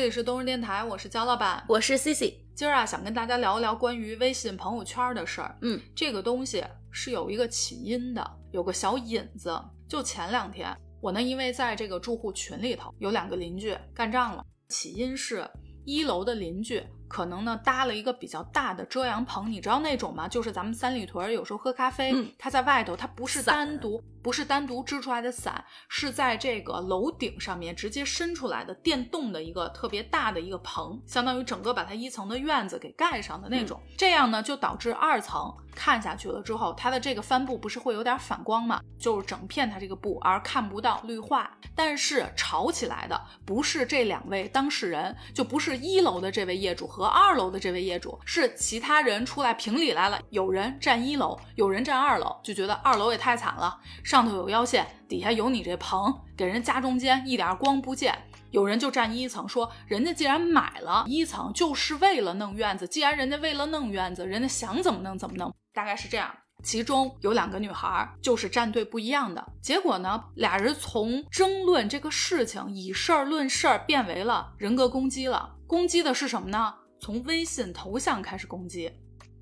这里是东日电台，我是焦老板，我是 Cici。今儿啊，想跟大家聊一聊关于微信朋友圈的事儿。嗯，这个东西是有一个起因的，有个小引子。就前两天，我呢因为在这个住户群里头有两个邻居干仗了，起因是一楼的邻居。可能呢搭了一个比较大的遮阳棚，你知道那种吗？就是咱们三里屯有时候喝咖啡，它在外头，它不是单独，不是单独支出来的伞，是在这个楼顶上面直接伸出来的电动的一个特别大的一个棚，相当于整个把它一层的院子给盖上的那种。这样呢就导致二层看下去了之后，它的这个帆布不是会有点反光吗？就是整片它这个布而看不到绿化。但是吵起来的不是这两位当事人，就不是一楼的这位业主。和和二楼的这位业主是其他人出来评理来了，有人占一楼，有人占二楼，就觉得二楼也太惨了，上头有腰线，底下有你这棚，给人家中间一点光不见。有人就占一层，说人家既然买了一层，就是为了弄院子，既然人家为了弄院子，人家想怎么弄怎么弄，大概是这样。其中有两个女孩就是站队不一样的，结果呢，俩人从争论这个事情，以事儿论事儿，变为了人格攻击了。攻击的是什么呢？从微信头像开始攻击。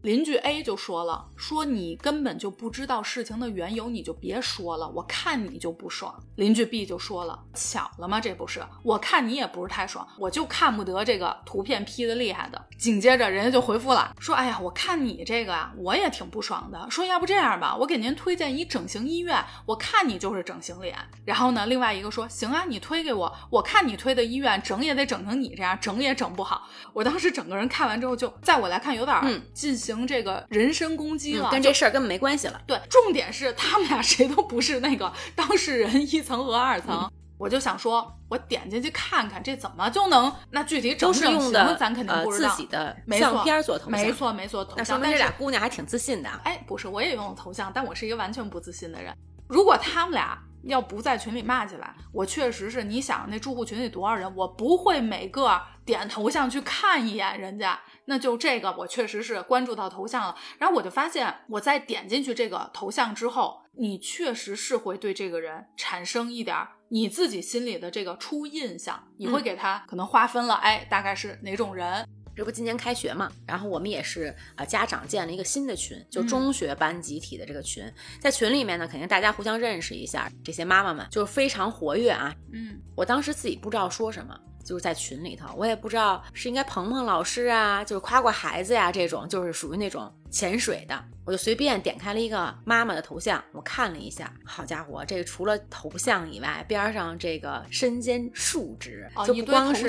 邻居 A 就说了：“说你根本就不知道事情的缘由，你就别说了。我看你就不爽。”邻居 B 就说了：“巧了吗？这不是？我看你也不是太爽，我就看不得这个图片 P 的厉害的。”紧接着人家就回复了，说：“哎呀，我看你这个啊，我也挺不爽的。说要不这样吧，我给您推荐一整形医院，我看你就是整形脸。然后呢，另外一个说：行啊，你推给我，我看你推的医院整也得整成你这样，整也整不好。我当时整个人看完之后，就在我来看有点进行。”行，这个人身攻击了，跟这事儿根本没关系了。对，重点是他们俩谁都不是那个当事人，一层和二层。我就想说，我点进去看看，这怎么就能？那具体整是用的，咱肯定不知道。自己的相片做头像，没错没错。那说明这俩姑娘还挺自信的。哎，不是，我也用了头像，但我是一个完全不自信的人。如果他们俩要不在群里骂起来，我确实是，你想那住户群里多少人，我不会每个点头像去看一眼人家。那就这个，我确实是关注到头像了，然后我就发现，我在点进去这个头像之后，你确实是会对这个人产生一点你自己心里的这个初印象，你会给他可能划分了，哎，大概是哪种人。这不今年开学嘛，然后我们也是啊，家长建了一个新的群，就中学班集体的这个群，在群里面呢，肯定大家互相认识一下，这些妈妈们就是非常活跃啊。嗯，我当时自己不知道说什么。就是在群里头，我也不知道是应该鹏鹏老师啊，就是夸夸孩子呀，这种就是属于那种潜水的。我就随便点开了一个妈妈的头像，我看了一下，好家伙，这个除了头像以外，边上这个身兼数职，就不光是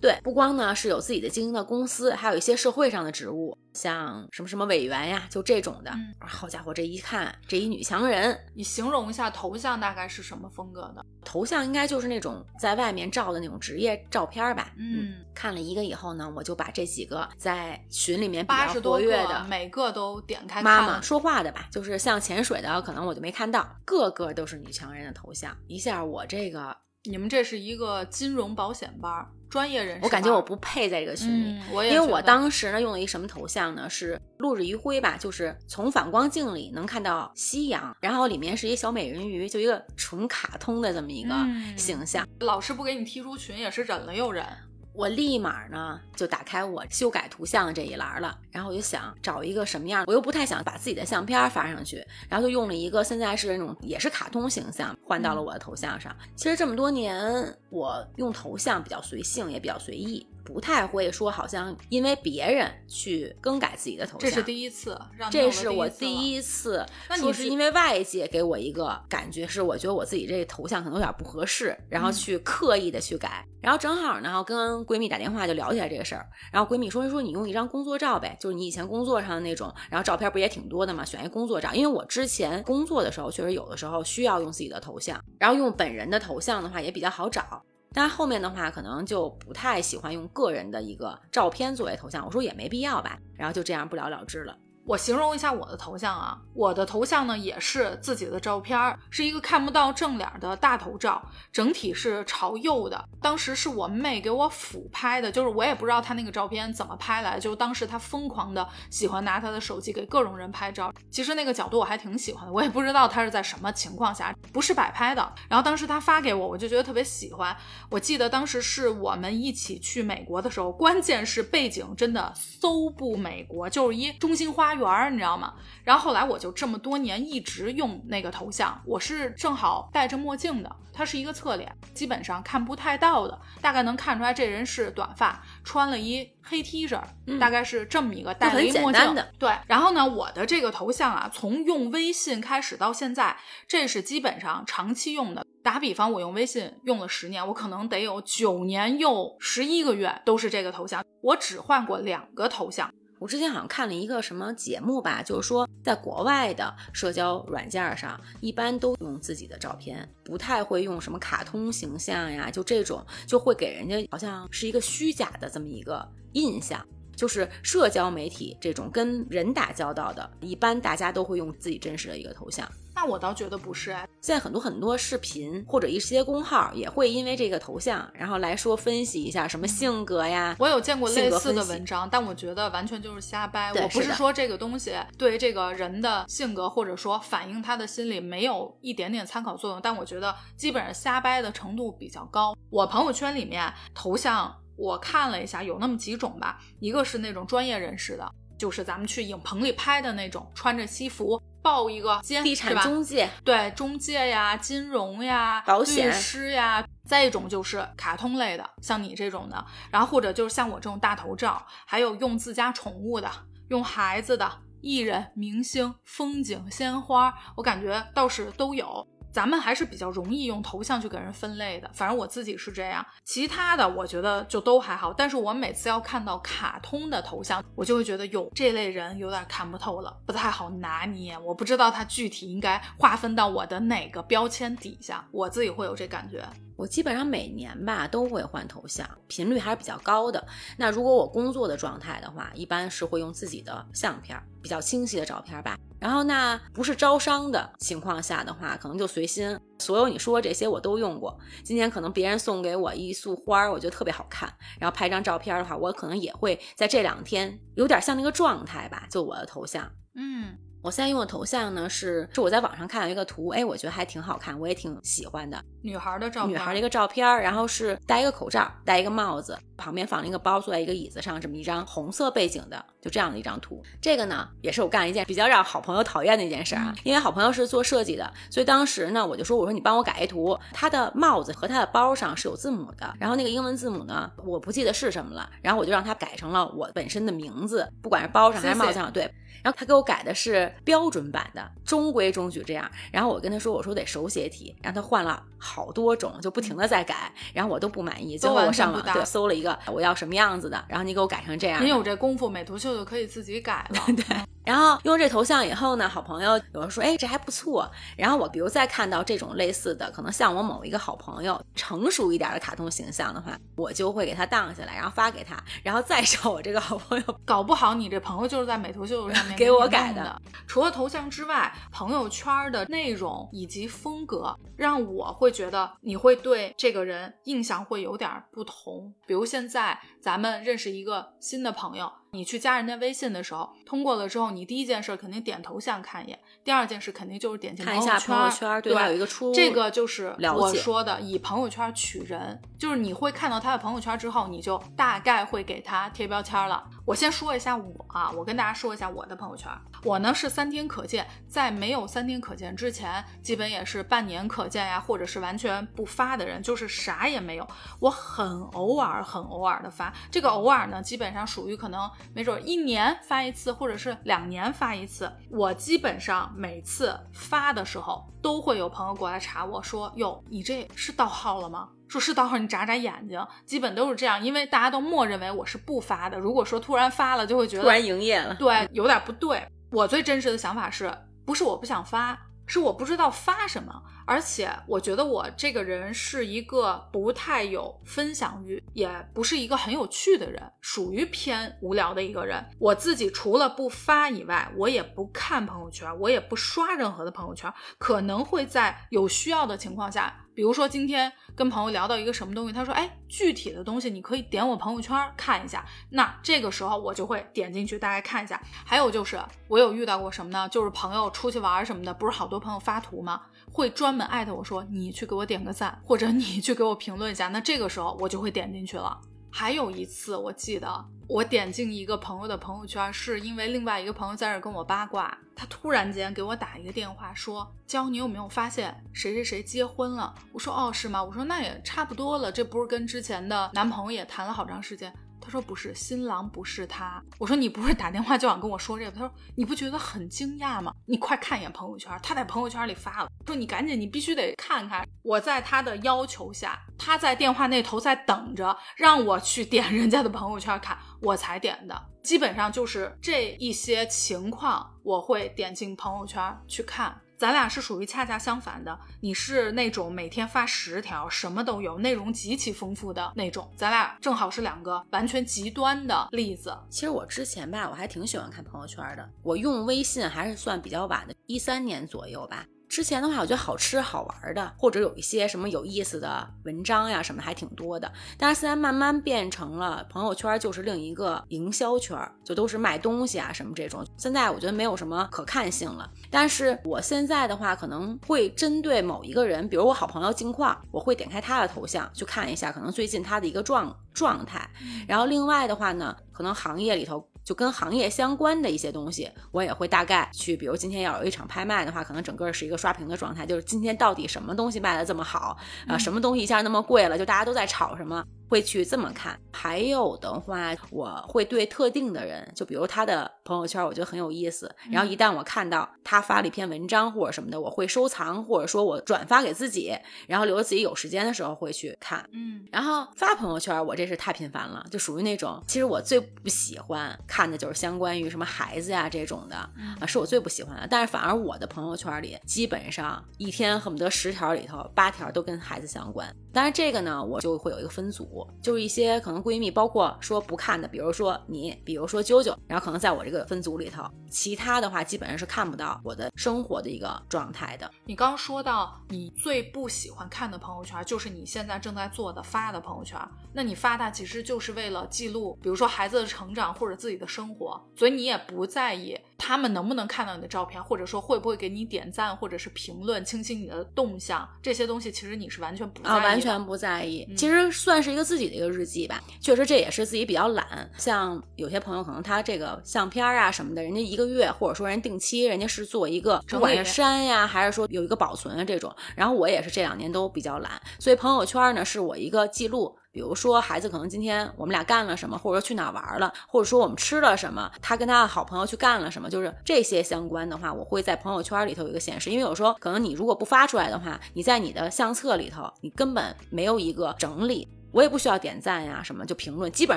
对，不光呢是有自己的经营的公司，还有一些社会上的职务，像什么什么委员呀，就这种的。好家伙，这一看，这一女强人，你形容一下头像大概是什么风格的？头像应该就是那种在外面照的那种职业照片吧。嗯，看了一个以后呢，我就把这几个在群里面比较活跃的，每个都点开。妈妈说话的吧，就是像潜水的，可能我就没看到，个个都是女强人的头像。一下我这个，你们这是一个金融保险班，专业人士。我感觉我不配在这个群里，因为我当时呢用了一什么头像呢？是落日余晖吧，就是从反光镜里能看到夕阳，然后里面是一小美人鱼，就一个纯卡通的这么一个形象。老师不给你踢出群也是忍了又忍。我立马呢就打开我修改图像这一栏了，然后我就想找一个什么样，我又不太想把自己的相片发上去，然后就用了一个现在是那种也是卡通形象换到了我的头像上。其实这么多年我用头像比较随性，也比较随意。不太会说，好像因为别人去更改自己的头像，这是第一次，这是我第一次。那你是因为外界给我一个感觉，是我觉得我自己这头像可能有点不合适，然后去刻意的去改。然后正好呢，跟闺蜜打电话就聊起来这个事儿。然后闺蜜说：“说你用一张工作照呗，就是你以前工作上的那种，然后照片不也挺多的嘛？选一工作照，因为我之前工作的时候，确实有的时候需要用自己的头像，然后用本人的头像的话也比较好找。”但后面的话，可能就不太喜欢用个人的一个照片作为头像。我说也没必要吧，然后就这样不了了之了。我形容一下我的头像啊，我的头像呢也是自己的照片儿，是一个看不到正脸的大头照，整体是朝右的。当时是我妹给我俯拍的，就是我也不知道她那个照片怎么拍来，就当时她疯狂的喜欢拿她的手机给各种人拍照。其实那个角度我还挺喜欢的，我也不知道她是在什么情况下，不是摆拍的。然后当时她发给我，我就觉得特别喜欢。我记得当时是我们一起去美国的时候，关键是背景真的搜不美国，就是一中心花。园儿，你知道吗？然后后来我就这么多年一直用那个头像，我是正好戴着墨镜的，它是一个侧脸，基本上看不太到的，大概能看出来这人是短发，穿了一黑 T 恤，大概是这么一个戴了一墨镜的。对，然后呢，我的这个头像啊，从用微信开始到现在，这是基本上长期用的。打比方，我用微信用了十年，我可能得有九年又十一个月都是这个头像，我只换过两个头像。我之前好像看了一个什么节目吧，就是说在国外的社交软件上，一般都用自己的照片，不太会用什么卡通形象呀，就这种就会给人家好像是一个虚假的这么一个印象。就是社交媒体这种跟人打交道的，一般大家都会用自己真实的一个头像。那我倒觉得不是哎，现在很多很多视频或者一些公号也会因为这个头像，然后来说分析一下什么性格呀。我有见过类似的文章，但我觉得完全就是瞎掰。我不是说这个东西对这个人的性格或者说反映他的心理没有一点点参考作用，但我觉得基本上瞎掰的程度比较高。我朋友圈里面头像。我看了一下，有那么几种吧，一个是那种专业人士的，就是咱们去影棚里拍的那种，穿着西服抱一个兼，地产中介，对，中介呀，金融呀，保险律师呀。再一种就是卡通类的，像你这种的，然后或者就是像我这种大头照，还有用自家宠物的，用孩子的，艺人、明星、风景、鲜花，我感觉倒是都有。咱们还是比较容易用头像去给人分类的，反正我自己是这样。其他的我觉得就都还好，但是我每次要看到卡通的头像，我就会觉得有，这类人有点看不透了，不太好拿捏。我不知道他具体应该划分到我的哪个标签底下，我自己会有这感觉。我基本上每年吧都会换头像，频率还是比较高的。那如果我工作的状态的话，一般是会用自己的相片，比较清晰的照片吧。然后那不是招商的情况下的话，可能就随心。所有你说这些我都用过。今天可能别人送给我一束花，我觉得特别好看，然后拍张照片的话，我可能也会在这两天有点像那个状态吧，就我的头像，嗯。我现在用的头像呢是是我在网上看到一个图，哎，我觉得还挺好看，我也挺喜欢的。女孩的照片，女孩的一个照片，然后是戴一个口罩，戴一个帽子，旁边放了一个包，坐在一个椅子上，这么一张红色背景的，就这样的一张图。这个呢，也是我干了一件比较让好朋友讨厌的一件事啊，因为好朋友是做设计的，所以当时呢，我就说，我说你帮我改一图，他的帽子和他的包上是有字母的，然后那个英文字母呢，我不记得是什么了，然后我就让他改成了我本身的名字，不管是包上还是帽子上，对。然后他给我改的是标准版的，中规中矩这样。然后我跟他说，我说得手写体，让他换了好多种，就不停的在改。然后我都不满意，最后我上网对搜了一个我要什么样子的，然后你给我改成这样。你有这功夫，美图秀秀可以自己改了。对。然后用这头像以后呢，好朋友有人说，哎，这还不错。然后我比如再看到这种类似的，可能像我某一个好朋友成熟一点的卡通形象的话，我就会给他荡下来，然后发给他，然后再找我这个好朋友。搞不好你这朋友就是在美图秀秀上面 给我改的。除了头像之外，朋友圈的内容以及风格，让我会觉得你会对这个人印象会有点不同。比如现在咱们认识一个新的朋友。你去加人家微信的时候，通过了之后，你第一件事肯定点头像看一眼，第二件事肯定就是点进朋友圈，朋友圈对有一个出这个就是我说的以朋友圈取人，就是你会看到他的朋友圈之后，你就大概会给他贴标签了。我先说一下我啊，我跟大家说一下我的朋友圈，我呢是三天可见，在没有三天可见之前，基本也是半年可见呀，或者是完全不发的人，就是啥也没有。我很偶尔很偶尔的发，这个偶尔呢，基本上属于可能。没准一年发一次，或者是两年发一次。我基本上每次发的时候，都会有朋友过来查我说：“哟，你这是盗号了吗？” 说是盗号，你眨眨眼睛。基本都是这样，因为大家都默认为我是不发的。如果说突然发了，就会觉得突然营业了，对，有点不对。我最真实的想法是不是我不想发，是我不知道发什么。而且我觉得我这个人是一个不太有分享欲，也不是一个很有趣的人，属于偏无聊的一个人。我自己除了不发以外，我也不看朋友圈，我也不刷任何的朋友圈。可能会在有需要的情况下，比如说今天跟朋友聊到一个什么东西，他说：“哎，具体的东西你可以点我朋友圈看一下。”那这个时候我就会点进去，大概看一下。还有就是我有遇到过什么呢？就是朋友出去玩什么的，不是好多朋友发图吗？会专门艾特我说你去给我点个赞，或者你去给我评论一下。那这个时候我就会点进去了。还有一次我记得我点进一个朋友的朋友圈，是因为另外一个朋友在这跟我八卦，他突然间给我打一个电话说：“娇，你有没有发现谁谁谁结婚了？”我说：“哦，是吗？”我说：“那也差不多了，这不是跟之前的男朋友也谈了好长时间。”他说不是新郎，不是他。我说你不是打电话就想跟我说这个？他说你不觉得很惊讶吗？你快看一眼朋友圈，他在朋友圈里发了。说你赶紧，你必须得看看。我在他的要求下，他在电话那头在等着，让我去点人家的朋友圈看，我才点的。基本上就是这一些情况，我会点进朋友圈去看。咱俩是属于恰恰相反的，你是那种每天发十条，什么都有，内容极其丰富的那种。咱俩正好是两个完全极端的例子。其实我之前吧，我还挺喜欢看朋友圈的。我用微信还是算比较晚的，一三年左右吧。之前的话，我觉得好吃好玩的，或者有一些什么有意思的文章呀，什么还挺多的。但是现在慢慢变成了朋友圈，就是另一个营销圈，就都是卖东西啊什么这种。现在我觉得没有什么可看性了。但是我现在的话，可能会针对某一个人，比如我好朋友近况，我会点开他的头像去看一下，可能最近他的一个状状态。然后另外的话呢，可能行业里头。就跟行业相关的一些东西，我也会大概去，比如今天要有一场拍卖的话，可能整个是一个刷屏的状态，就是今天到底什么东西卖的这么好啊？什么东西一下那么贵了？就大家都在炒什么？会去这么看，还有的话，我会对特定的人，就比如他的朋友圈，我觉得很有意思。然后一旦我看到他发了一篇文章或者什么的，我会收藏，或者说我转发给自己，然后留着自己有时间的时候会去看。嗯，然后发朋友圈，我这是太频繁了，就属于那种，其实我最不喜欢看的就是相关于什么孩子呀这种的啊，是我最不喜欢的。但是反而我的朋友圈里，基本上一天恨不得十条里头八条都跟孩子相关。但是这个呢，我就会有一个分组，就是一些可能闺蜜，包括说不看的，比如说你，比如说啾啾，然后可能在我这个分组里头，其他的话基本上是看不到我的生活的一个状态的。你刚说到你最不喜欢看的朋友圈，就是你现在正在做的发的朋友圈，那你发它其实就是为了记录，比如说孩子的成长或者自己的生活，所以你也不在意他们能不能看到你的照片，或者说会不会给你点赞或者是评论、清晰你的动向这些东西，其实你是完全不在意。全不在意，其实算是一个自己的一个日记吧。确实，这也是自己比较懒。像有些朋友，可能他这个相片啊什么的，人家一个月或者说人定期，人家是做一个，不管是删呀，还是说有一个保存啊这种。然后我也是这两年都比较懒，所以朋友圈呢是我一个记录。比如说，孩子可能今天我们俩干了什么，或者说去哪玩了，或者说我们吃了什么，他跟他的好朋友去干了什么，就是这些相关的话，我会在朋友圈里头有一个显示。因为有时候可能你如果不发出来的话，你在你的相册里头，你根本没有一个整理。我也不需要点赞呀，什么就评论，基本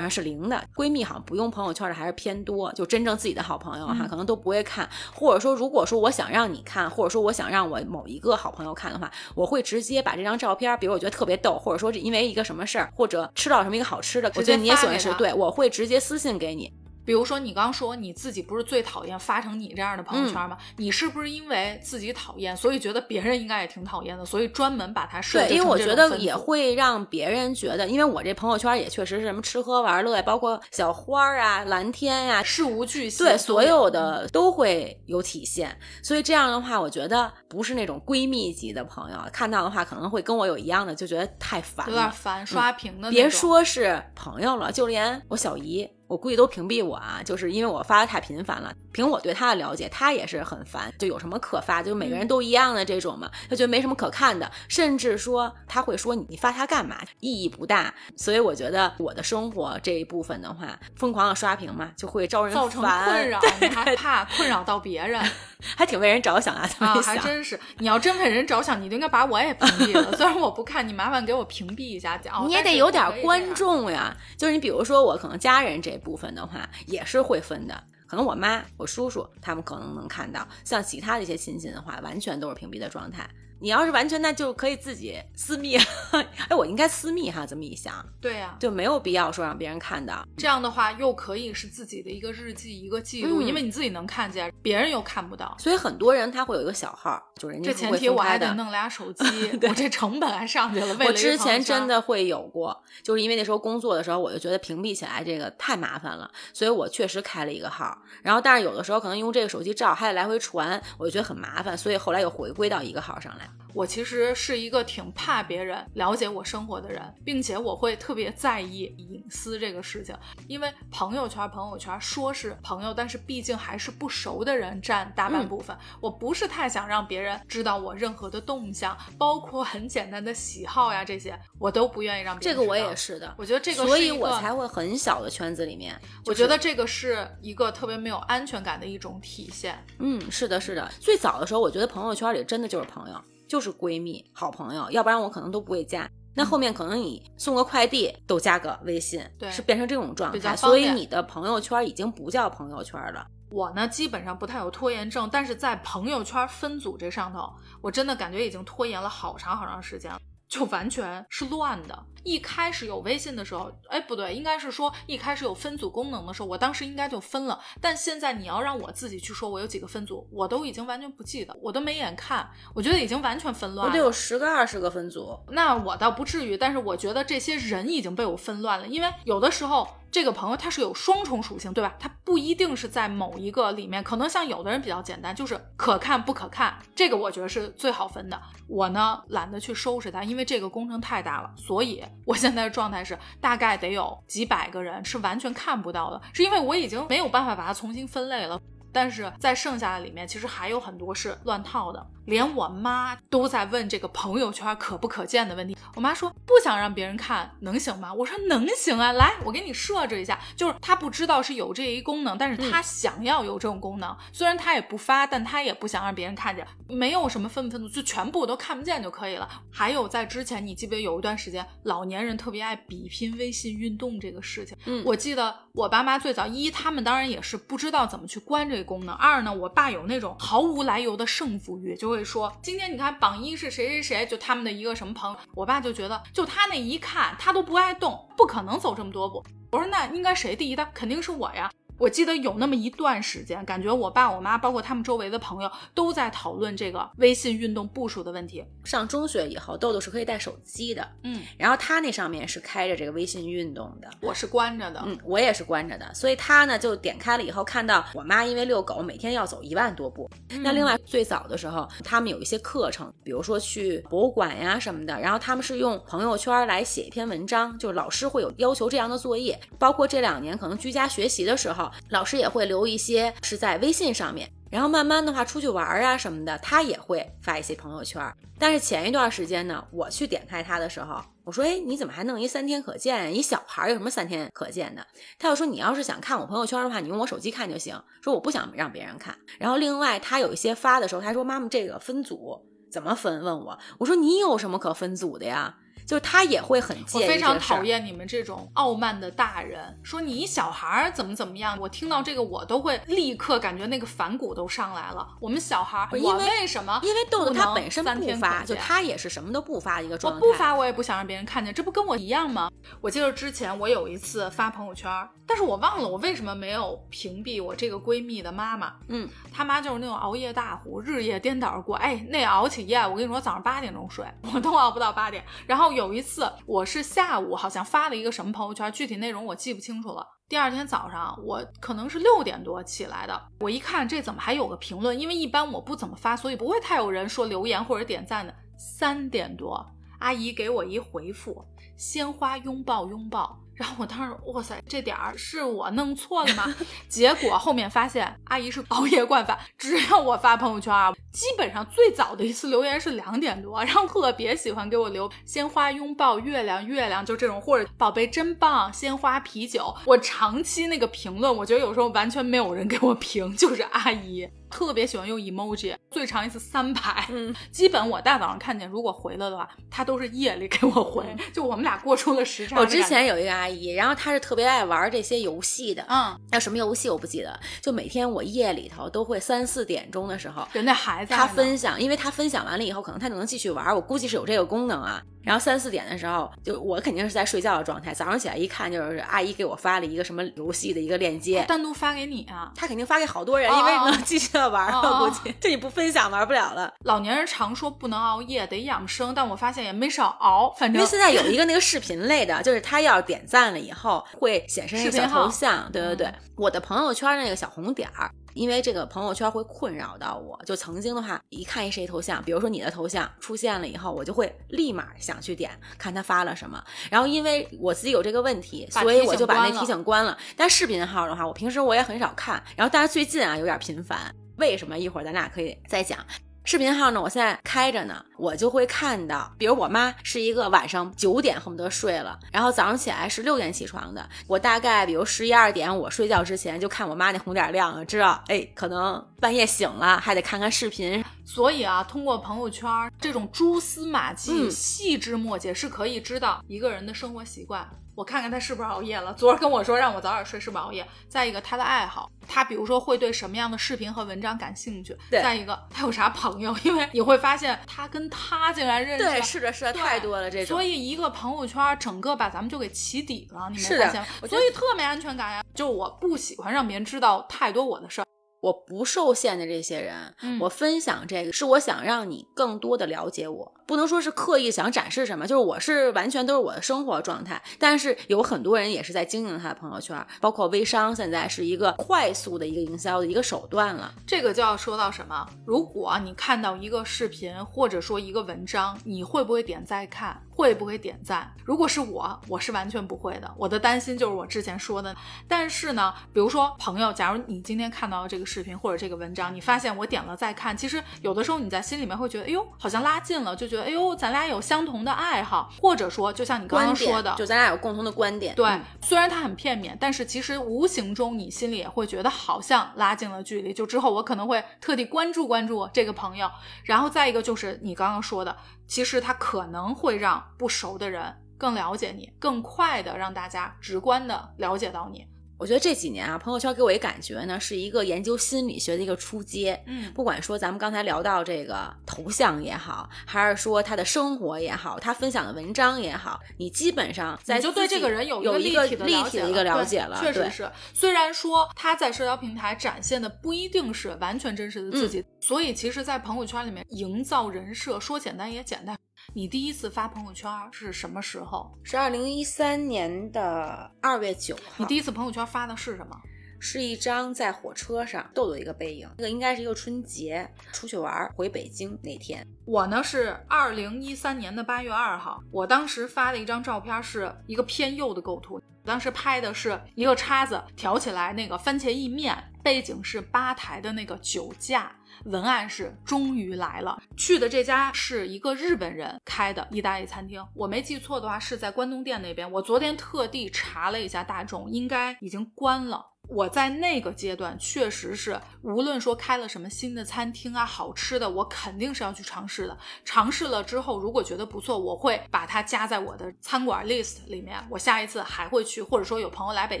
上是零的。闺蜜好像不用朋友圈的还是偏多，就真正自己的好朋友哈，可能都不会看。或者说，如果说我想让你看，或者说我想让我某一个好朋友看的话，我会直接把这张照片，比如我觉得特别逗，或者说是因为一个什么事儿，或者吃到什么一个好吃的，我觉得你也喜欢吃，对我会直接私信给你。比如说，你刚说你自己不是最讨厌发成你这样的朋友圈吗？你是不是因为自己讨厌，所以觉得别人应该也挺讨厌的，所以专门把它设对，因为我觉得也会让别人觉得，因为我这朋友圈也确实是什么吃喝玩乐，包括小花儿啊、蓝天呀，事无巨细，对，所有的都会有体现。所以这样的话，我觉得不是那种闺蜜级的朋友看到的话，可能会跟我有一样的，就觉得太烦了，有点烦，刷屏的。别说是朋友了，就连我小姨。我估计都屏蔽我啊，就是因为我发的太频繁了。凭我对他的了解，他也是很烦，就有什么可发，就每个人都一样的这种嘛，他觉得没什么可看的，甚至说他会说你你发他干嘛，意义不大。所以我觉得我的生活这一部分的话，疯狂的刷屏嘛，就会招人造成困扰，你还怕困扰到别人，还挺为人着想啊。啊，还真是，你要真为人着想，你就应该把我也屏蔽了。虽然我不看，你麻烦给我屏蔽一下，你也得有点观众呀。就是你比如说我可能家人这。部分的话也是会分的，可能我妈、我叔叔他们可能能看到，像其他的一些亲戚的话，完全都是屏蔽的状态。你要是完全那就可以自己私密。哎，我应该私密哈，这么一想，对呀、就没有必要说让别人看到。这样的话又可以是自己的一个日记、一个记录，嗯因为你自己能看见，别人又看不到。所以很多人他会有一个小号，就是人家这前提我还得弄俩手机，我这成本还上去了。为了我之前真的会有过，就是因为那时候工作的时候，我就觉得屏蔽起来这个太麻烦了，所以我确实开了一个号。然后，但是有的时候可能用这个手机照还得来回传，我就觉得很麻烦，所以后来又回归到一个号上来。我其实是一个挺怕别人了解我生活的人，并且我会特别在意隐私这个事情，因为朋友圈朋友圈说是朋友，但是毕竟还是不熟的人占大半嗯部分。我不是太想让别人知道我任何的动向，包括很简单的喜好呀这些，我都不愿意让别人这个我也是的，我觉得这个所以我才会很小的圈子里面。我就是觉得这个是一个特别没有安全感的一种体现。嗯，是的，是的。最早的时候，我觉得朋友圈里真的就是朋友，就是闺蜜、好朋友，要不然我可能都不会加。那后面可能你送个快递都加个微信，对是变成这种状态，所以你的朋友圈已经不叫朋友圈了。我呢，基本上不太有拖延症，但是在朋友圈分组这上头，我真的感觉已经拖延了好长好长时间了，就完全是乱的。一开始有微信的时候，哎，不对，应该是说一开始有分组功能的时候，我当时应该就分了。但现在你要让我自己去说我有几个分组，我都已经完全不记得，我都没眼看，我觉得已经完全分乱了。我得有十个、二十个分组。那我倒不至于，但是我觉得这些人已经被我分乱了，因为有的时候这个朋友他是有双重属性，对吧？他不一定是在某一个里面，可能像有的人比较简单，就是可看不可看，这个我觉得是最好分的。我呢懒得去收拾它，因为这个工程太大了，所以我现在的状态是大概得有几百个人是完全看不到的，是因为我已经没有办法把它重新分类了。但是在剩下的里面，其实还有很多是乱套的，连我妈都在问这个朋友圈可不可见的问题。我妈说不想让别人看，能行吗？我说能行啊，来，我给你设置一下。就是她不知道是有这一功能，但是她想要有这种功能，虽然她也不发，但她也不想让别人看见，没有什么分不分组，就全部都看不见就可以了。还有在之前，你记不记得有一段时间，老年人特别爱比拼微信运动这个事情？嗯我记得我爸妈最早一，他们当然也是不知道怎么去关这功能；二呢，我爸有那种毫无来由的胜负欲，就会说今天你看榜一是谁谁谁，就他们的一个什么朋友，我爸就觉得就他那一看，他都不爱动，不可能走这么多步。我说那应该谁第一的？肯定是我呀。我记得有那么一段时间，感觉我爸、我妈，包括他们周围的朋友，都在讨论这个微信运动步数的问题。上中学以后，豆豆是可以带手机的，嗯，然后他那上面是开着这个微信运动的。我是关着的。嗯，我也是关着的，所以他呢就点开了以后，看到我妈因为遛狗每天要走一万多步。那另外最早的时候，他们有一些课程，比如说去博物馆呀什么的，然后他们是用朋友圈来写一篇文章，就是老师会有要求这样的作业。包括这两年可能居家学习的时候，老师也会留一些是在微信上面。然后慢慢的话，出去玩啊什么的，他也会发一些朋友圈。但是前一段时间呢，我去点开他的时候，我说：“哎，你怎么还弄一三天可见？一小孩有什么三天可见的？”他又说：“你要是想看我朋友圈的话，你用我手机看就行。”说我不想让别人看。然后另外他有一些发的时候，他说：“妈妈，这个分组怎么分？”问我，我说：“你有什么可分组的呀？”就他也会很介意，我非常讨。厌你们这种傲慢的大人，说你一小孩儿怎么怎么样，我听到这个我都会立刻感觉那个反骨都上来了。我们小孩儿，我为为什么？因为豆豆他本身三不发，就他也是什么都不发的一个状态。我不发，我也不想让别人看见，这不跟我一样吗？我记得之前我有一次发朋友圈，但是我忘了我为什么没有屏蔽我这个闺蜜的妈妈。嗯，她妈就是那种熬夜大户，日夜颠倒过。哎，那熬起夜，我跟你说，早上八点钟睡，我都熬不到八点。然后有一次，我是下午好像发了一个什么朋友圈，具体内容我记不清楚了。第二天早上，我可能是六点多起来的，我一看这怎么还有个评论？因为一般我不怎么发，所以不会太有人说留言或者点赞的。三点多，阿姨给我一回复：鲜花拥抱拥抱。然后我当时，哇塞，这点儿是我弄错了吗？结果后面发现阿姨是熬夜惯犯，只要我发朋友圈啊，基本上最早的一次留言是两点多，然后特别喜欢给我留鲜花拥抱月亮月亮，就这种或者宝贝真棒鲜花啤酒。我长期那个评论，我觉得有时候完全没有人给我评，就是阿姨。特别喜欢用 emoji，最长一次三排，嗯，基本我大早上看见，如果回了的话，他都是夜里给我回，就我们俩过出了时差。我之前有一个阿阿姨，然后她是特别爱玩这些游戏的。嗯，那什么游戏我不记得，就每天我夜里头都会三四点钟的时候，人家孩子她分享，因为她分享完了以后，可能她就能继续玩，我估计是有这个功能啊。然后三四点的时候，就我肯定是在睡觉的状态，早上起来一看，就是阿姨给我发了一个什么游戏的一个链接，单独发给你啊。她肯定发给好多人，哦因为能 继续的玩，哦我哦估计这你不分享玩不了了。老年人常说不能熬夜，得养生，但我发现也没少熬。反正因为现在有 一个那个视频类的，就是他要点赞了以后会显示那个小头像，对对对嗯，我的朋友圈那个小红点儿。因为这个朋友圈会困扰到我，就曾经的话，一看一谁头像，比如说你的头像出现了以后，我就会立马想去点看他发了什么。然后因为我自己有这个问题，所以我就把那提醒关了。但视频号的话，我平时我也很少看，然后但是最近啊有点频繁，为什么？一会儿咱俩可以再讲。视频号呢，我现在开着呢，我就会看到，比如我妈是一个晚上九点恨不得睡了，然后早上起来是六点起床的，我大概比如十一二点我睡觉之前就看我妈那红点亮了，知道哎，可能半夜醒了还得看看视频，所以啊，通过朋友圈这种蛛丝马迹、嗯细枝末节是可以知道一个人的生活习惯。我看看他是不是熬夜了。昨儿跟我说让我早点睡，是不是熬夜？再一个，他的爱好，他比如说会对什么样的视频和文章感兴趣？对再一个，他有啥朋友？因为你会发现他跟他竟然认识。对，是的，是的，太多了这种所。以一个朋友圈整个把咱们就给起底了，你没发现所以特没安全感呀。就我不喜欢让别人知道太多我的事儿。我不受限的这些人，嗯我分享这个是我想让你更多的了解我，不能说是刻意想展示什么，就是我是完全都是我的生活状态。但是有很多人也是在经营他的朋友圈，包括微商，现在是一个快速的一个营销的一个手段了。这个就要说到什么？如果你看到一个视频或者说一个文章，你会不会点赞看？会不会点赞？如果是我，我是完全不会的。我的担心就是我之前说的。但是呢，比如说朋友，假如你今天看到这个视频或者这个文章，你发现我点了再看，其实有的时候你在心里面会觉得，哎呦，好像拉近了，就觉得，哎呦，咱俩有相同的爱好，或者说，就像你刚刚说的，就咱俩有共同的观点。对，嗯虽然它很片面，但是其实无形中你心里也会觉得好像拉近了距离。就之后我可能会特地关注关注这个朋友，然后再一个就是你刚刚说的，其实它可能会让不熟的人更了解你，更快的让大家直观的了解到你。我觉得这几年啊，朋友圈给我一感觉呢，是一个研究心理学的一个出街。嗯，不管说咱们刚才聊到这个头像也好，还是说他的生活也好，他分享的文章也好，你基本上在你就对这个人有有一个立体的一个了解了确实是。虽然说他在社交平台展现的不一定是完全真实的自己，所以其实，在朋友圈里面营造人设，说简单也简单。你第一次发朋友圈是什么时候？是二零一三年的二月九号你，第一次朋友圈发的是什么？是一张在火车上豆豆的一个背影，那个应该是一个春节出去玩儿回北京那天，我呢是二零一三年的八月二号，我当时发的一张照片是一个偏右的构图，当时拍的是一个叉子挑起来那个番茄意面，背景是吧台的那个酒架。文案是终于来了，去的这家是一个日本人开的意大利餐厅，我没记错的话是在关东店那边。我昨天特地查了一下大众，应该已经关了。我在那个阶段确实是，无论说开了什么新的餐厅啊，好吃的，我肯定是要去尝试的。尝试了之后，如果觉得不错，我会把它加在我的餐馆 list 里面。我下一次还会去，或者说有朋友来北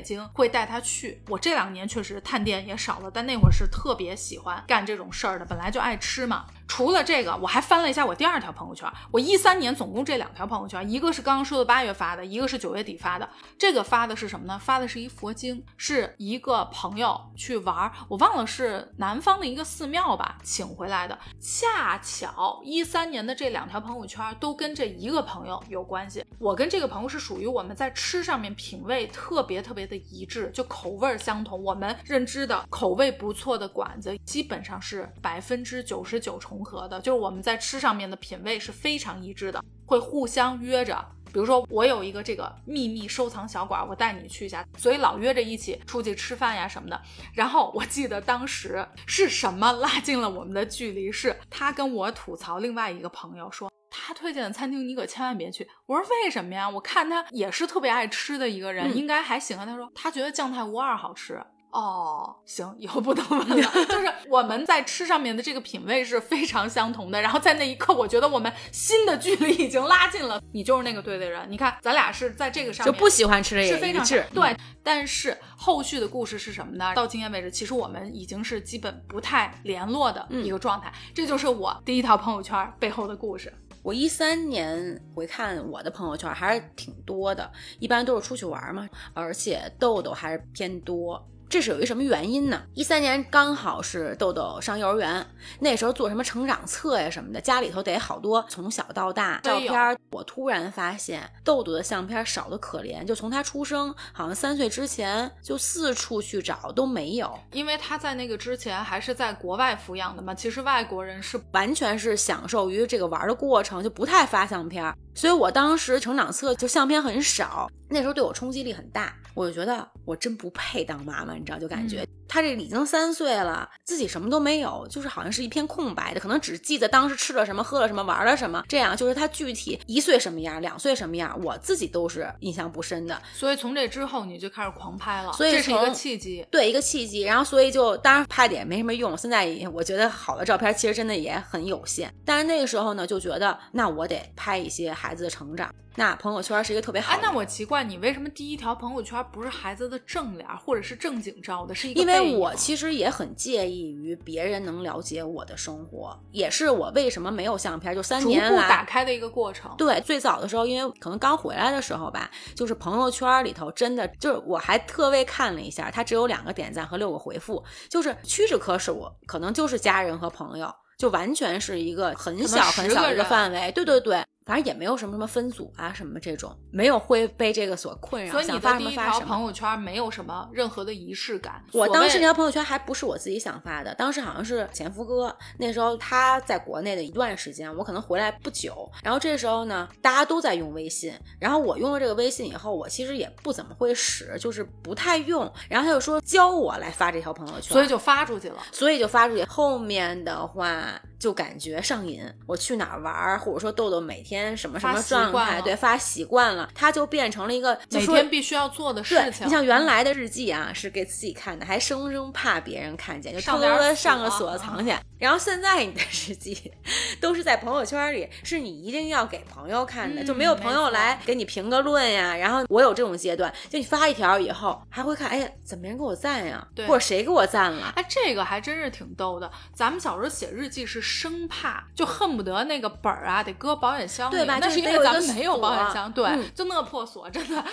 京，会带他去。我这两年确实探店也少了，但那会儿是特别喜欢干这种事儿的，本来就爱吃嘛。除了这个，我还翻了一下我第二条朋友圈。我一三年总共这两条朋友圈，一个是刚刚说的八月发的，一个是九月底发的。这个发的是什么呢？发的是一佛经，是一个朋友去玩，我忘了是南方的一个寺庙吧，请回来的。恰巧一三年的这两条朋友圈都跟这一个朋友有关系。我跟这个朋友是属于我们在吃上面品味特别特别的一致，就口味相同。我们认知的口味不错的馆子，基本上是百分之九十九重合的，就是我们在吃上面的品味是非常一致的，会互相约着。比如说，我有一个这个秘密收藏小馆，我带你去一下，所以老约着一起出去吃饭呀什么的。然后我记得当时是什么拉近了我们的距离？是他跟我吐槽另外一个朋友说。他推荐的餐厅你可千万别去。我说为什么呀？我看他也是特别爱吃的一个人，嗯应该还行啊。他说他觉得酱菜无二好吃。哦，行，以后不能问了。就是我们在吃上面的这个品味是非常相同的，然后在那一刻，我觉得我们心的距离已经拉近了。你就是那个对的人。你看，咱俩是在这个上面就不喜欢吃这个是非常致。对，但是后续的故事是什么呢？到今天为止，其实我们已经是基本不太联络的一个状态。这就是我第一条朋友圈背后的故事。我一三年回看我的朋友圈还是挺多的，一般都是出去玩嘛，而且痘痘还是偏多。这是有一什么原因呢？一三年刚好是豆豆上幼儿园，那时候做什么成长册呀什么的，家里头得好多从小到大照片。我突然发现豆豆的相片少的可怜，就从他出生，好像三岁之前就四处去找都没有。因为他在那个之前还是在国外抚养的嘛，其实外国人是完全是享受于这个玩的过程，就不太发相片。所以我当时成长册就相片很少，那时候对我冲击力很大。我就觉得我真不配当妈妈，你知道，就感觉他这已经三岁了，自己什么都没有，就是好像是一片空白的，可能只记得当时吃了什么、喝了什么、玩了什么，这样就是他具体一岁什么样、两岁什么样，我自己都是印象不深的。所以从这之后你就开始狂拍了，所以这是一个契机，对，一个契机。然后所以就当然拍的也没什么用，现在我觉得好的照片其实真的也很有限。但是那个时候呢，就觉得那我得拍一些孩子的成长。那朋友圈是一个特别好。哎，那我奇怪你为什么第一条朋友圈不是孩子的正脸，或者是正经照的，是一个？因为我其实也很介意于别人能了解我的生活，也是我为什么没有相片，就三年来打开的一个过程。对，最早的时候，因为可能刚回来的时候吧，就是朋友圈里头真的就是我还特为看了一下，它只有两个点赞和六个回复，就是屈指可数，可能就是家人和朋友，就完全是一个很小很小的一个范围。对对对。反正也没有什么什么分组啊什么这种，没有会被这个所困扰。所以你的第一条朋友圈没有什么任何的仪式感。我当时那条朋友圈还不是我自己想发的，当时好像是前夫哥那时候他在国内的一段时间，我可能回来不久，然后这时候呢大家都在用微信，然后我用了这个微信以后，我其实也不怎么会使，就是不太用。然后他就说教我来发这条朋友圈，所以就发出去了，所以就发出去。后面的话。就感觉上瘾，我去哪儿玩，或者说豆豆每天什么什么状态，对，发习惯了，他就变成了一个每天必须要做的事情。你像原来的日记啊，是给自己看的，还生生怕别人看见，就偷偷的上个锁藏起来。然后现在你的日记都是在朋友圈里，是你一定要给朋友看的，就没有朋友来给你评个论呀。然后我有这种阶段，就你发一条以后，还会看，哎呀，怎么没人给我赞呀？对或者谁给我赞了？哎，这个还真是挺逗的。咱们小时候写日记是。生怕就恨不得那个本儿啊得搁保险箱里，对吧？那是因为咱们没有保险箱，对，就那破锁，真的，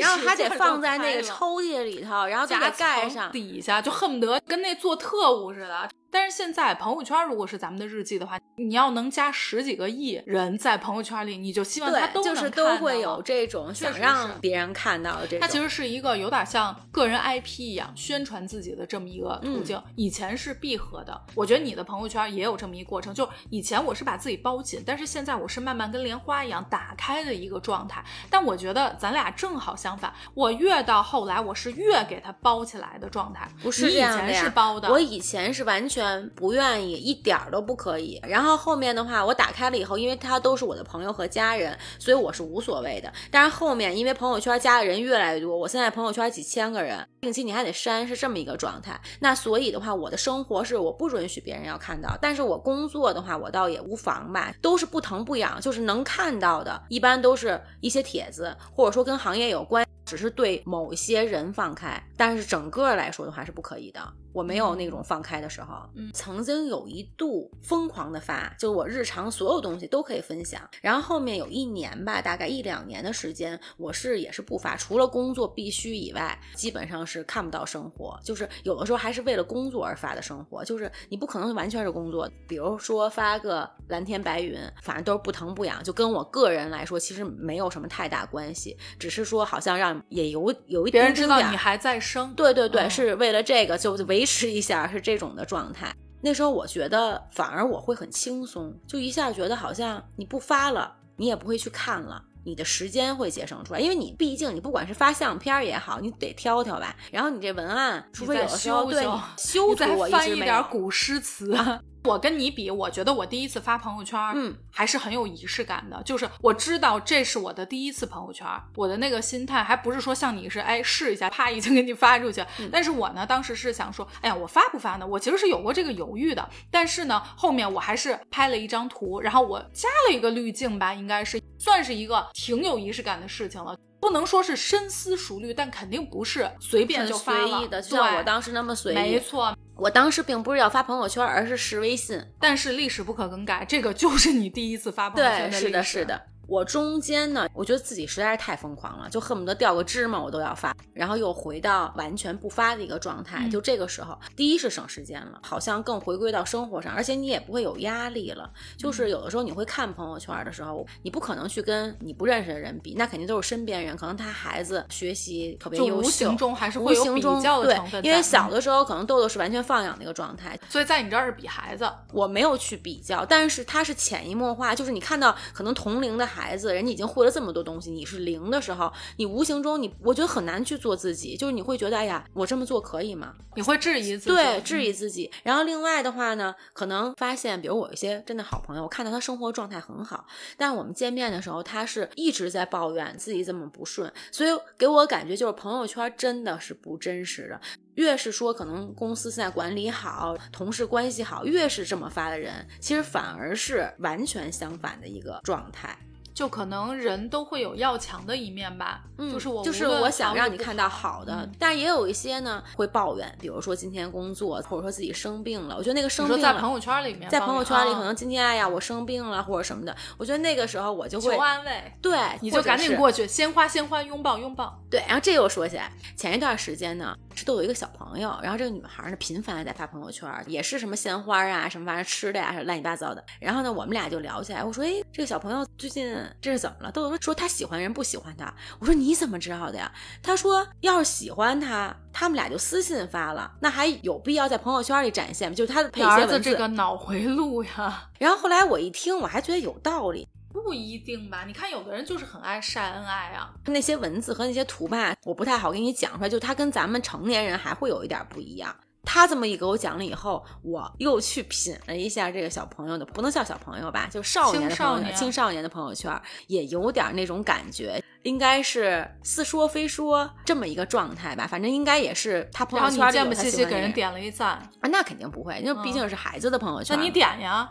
然后还得放在那个抽屉里头，然后再盖上。底下，就恨不得跟那做特务似的。但是现在朋友圈如果是咱们的日记的话，你要能加十几个亿人在朋友圈里，你就希望他都能看到。就是都会有这种想让别人看到的这种。它其实是一个有点像个人 IP 一样宣传自己的这么一个途径。以前是闭合的，我觉得你的朋友圈也有这么一过程。就以前我是把自己包紧，但是现在我是慢慢跟莲花一样打开的一个状态。但我觉得咱俩正好相反，我越到后来我是越给它包起来的状态。不是你以前是包的，我以前是完全。不愿意，一点儿都不可以。然后后面的话，我打开了以后，因为他都是我的朋友和家人，所以我是无所谓的。但是后面因为朋友圈加的人越来越多，我现在朋友圈几千个人，定期你还得删，是这么一个状态。那所以的话，我的生活是我不允许别人要看到，但是我工作的话，我倒也无妨吧，都是不疼不痒，就是能看到的，一般都是一些帖子，或者说跟行业有关。只是对某些人放开，但是整个来说的话是不可以的。我没有那种放开的时候。嗯，曾经有一度疯狂的发，就是我日常所有东西都可以分享。然后后面有一年吧，大概一两年的时间，我是也是不发，除了工作必须以外，基本上是看不到生活。就是有的时候还是为了工作而发的生活，就是你不可能完全是工作。比如说发个蓝天白云，反正都是不疼不痒，就跟我个人来说其实没有什么太大关系，只是说好像让。也有有一别人知道你还在生，对对对，是为了这个就维持一下是这种的状态。那时候我觉得反而我会很轻松，就一下觉得好像你不发了，你也不会去看了，你的时间会节省出来，因为你毕竟你不管是发相片也好，你得挑挑吧。然后你这文案，除非有的时候对修图，我翻一点古诗词。我跟你比，我觉得我第一次发朋友圈，嗯，还是很有仪式感的。就是我知道这是我的第一次朋友圈，我的那个心态还不是说像你是哎试一下，啪已经给你发出去。但是我呢，当时是想说，哎呀，我发不发呢？我其实是有过这个犹豫的。但是呢，后面我还是拍了一张图，然后我加了一个滤镜吧，应该是算是一个挺有仪式感的事情了。不能说是深思熟虑，但肯定不是随便就发了，就像我当时那么随意。没错，我当时并不是要发朋友圈，而是试微信。但是历史不可更改，这个就是你第一次发朋友圈的历史。是的，是的。我中间呢，我觉得自己实在是太疯狂了，就恨不得掉个芝麻我都要发，然后又回到完全不发的一个状态。就这个时候，第一是省时间了，好像更回归到生活上，而且你也不会有压力了。就是有的时候你会看朋友圈的时候，你不可能去跟你不认识的人比，那肯定都是身边人，可能他孩子学习特别优秀，无形中还是会有比较的成分。因为小的时候可能豆豆是完全放养的一个状态，所以在你这儿是比孩子，我没有去比较，但是他是潜移默化，就是你看到可能同龄的孩子，人家已经会。了这么多东西，你是零的时候，你无形中你，我觉得很难去做自己，就是你会觉得，哎呀，我这么做可以吗？你会质疑自己，对，质疑自己。然后另外的话呢，可能发现，比如我一些真的好朋友，我看到他生活状态很好，但是我们见面的时候，他是一直在抱怨自己这么不顺，所以给我感觉就是朋友圈真的是不真实的。越是说可能公司现在管理好，同事关系好，越是这么发的人，其实反而是完全相反的一个状态。就可能人都会有要强的一面吧，嗯，就是我就是我想让你看到好的，但也有一些呢会抱怨，比如说今天工作，或者说自己生病了。我觉得那个生病在朋友圈里面，在朋友圈里可能今天哎呀我生病了或者什么的，我觉得那个时候我就会求安慰，对，你就赶紧过去，鲜花鲜花拥抱拥抱。对，然后这又说起来，前一段时间呢是都有一个小朋友，然后这个女孩呢频繁的在发朋友圈，也是什么鲜花啊什么玩意儿吃的呀，乱七八糟的。然后呢我们俩就聊起来，我说哎这个小朋友最近这是怎么了？都说他喜欢人不喜欢他，我说你怎么知道的呀？他说要是喜欢他，他们俩就私信发了，那还有必要在朋友圈里展现吗？就是他的配些文字。这个脑回路呀。然后后来我一听，我还觉得有道理。不一定吧？你看有的人就是很爱晒恩爱啊。那些文字和那些图吧，我不太好给你讲出来，就他跟咱们成年人还会有一点不一样。他这么一给我讲了以后，我又去品了一下这个小朋友的，不能叫小朋友吧，就少年的朋友，青少年的朋友圈，也有点那种感觉，应该是似说非说这么一个状态吧。反正应该也是他朋友圈里见不兮兮给人点了一赞。啊，那肯定不会，因为毕竟是孩子的朋友圈。那你点呀，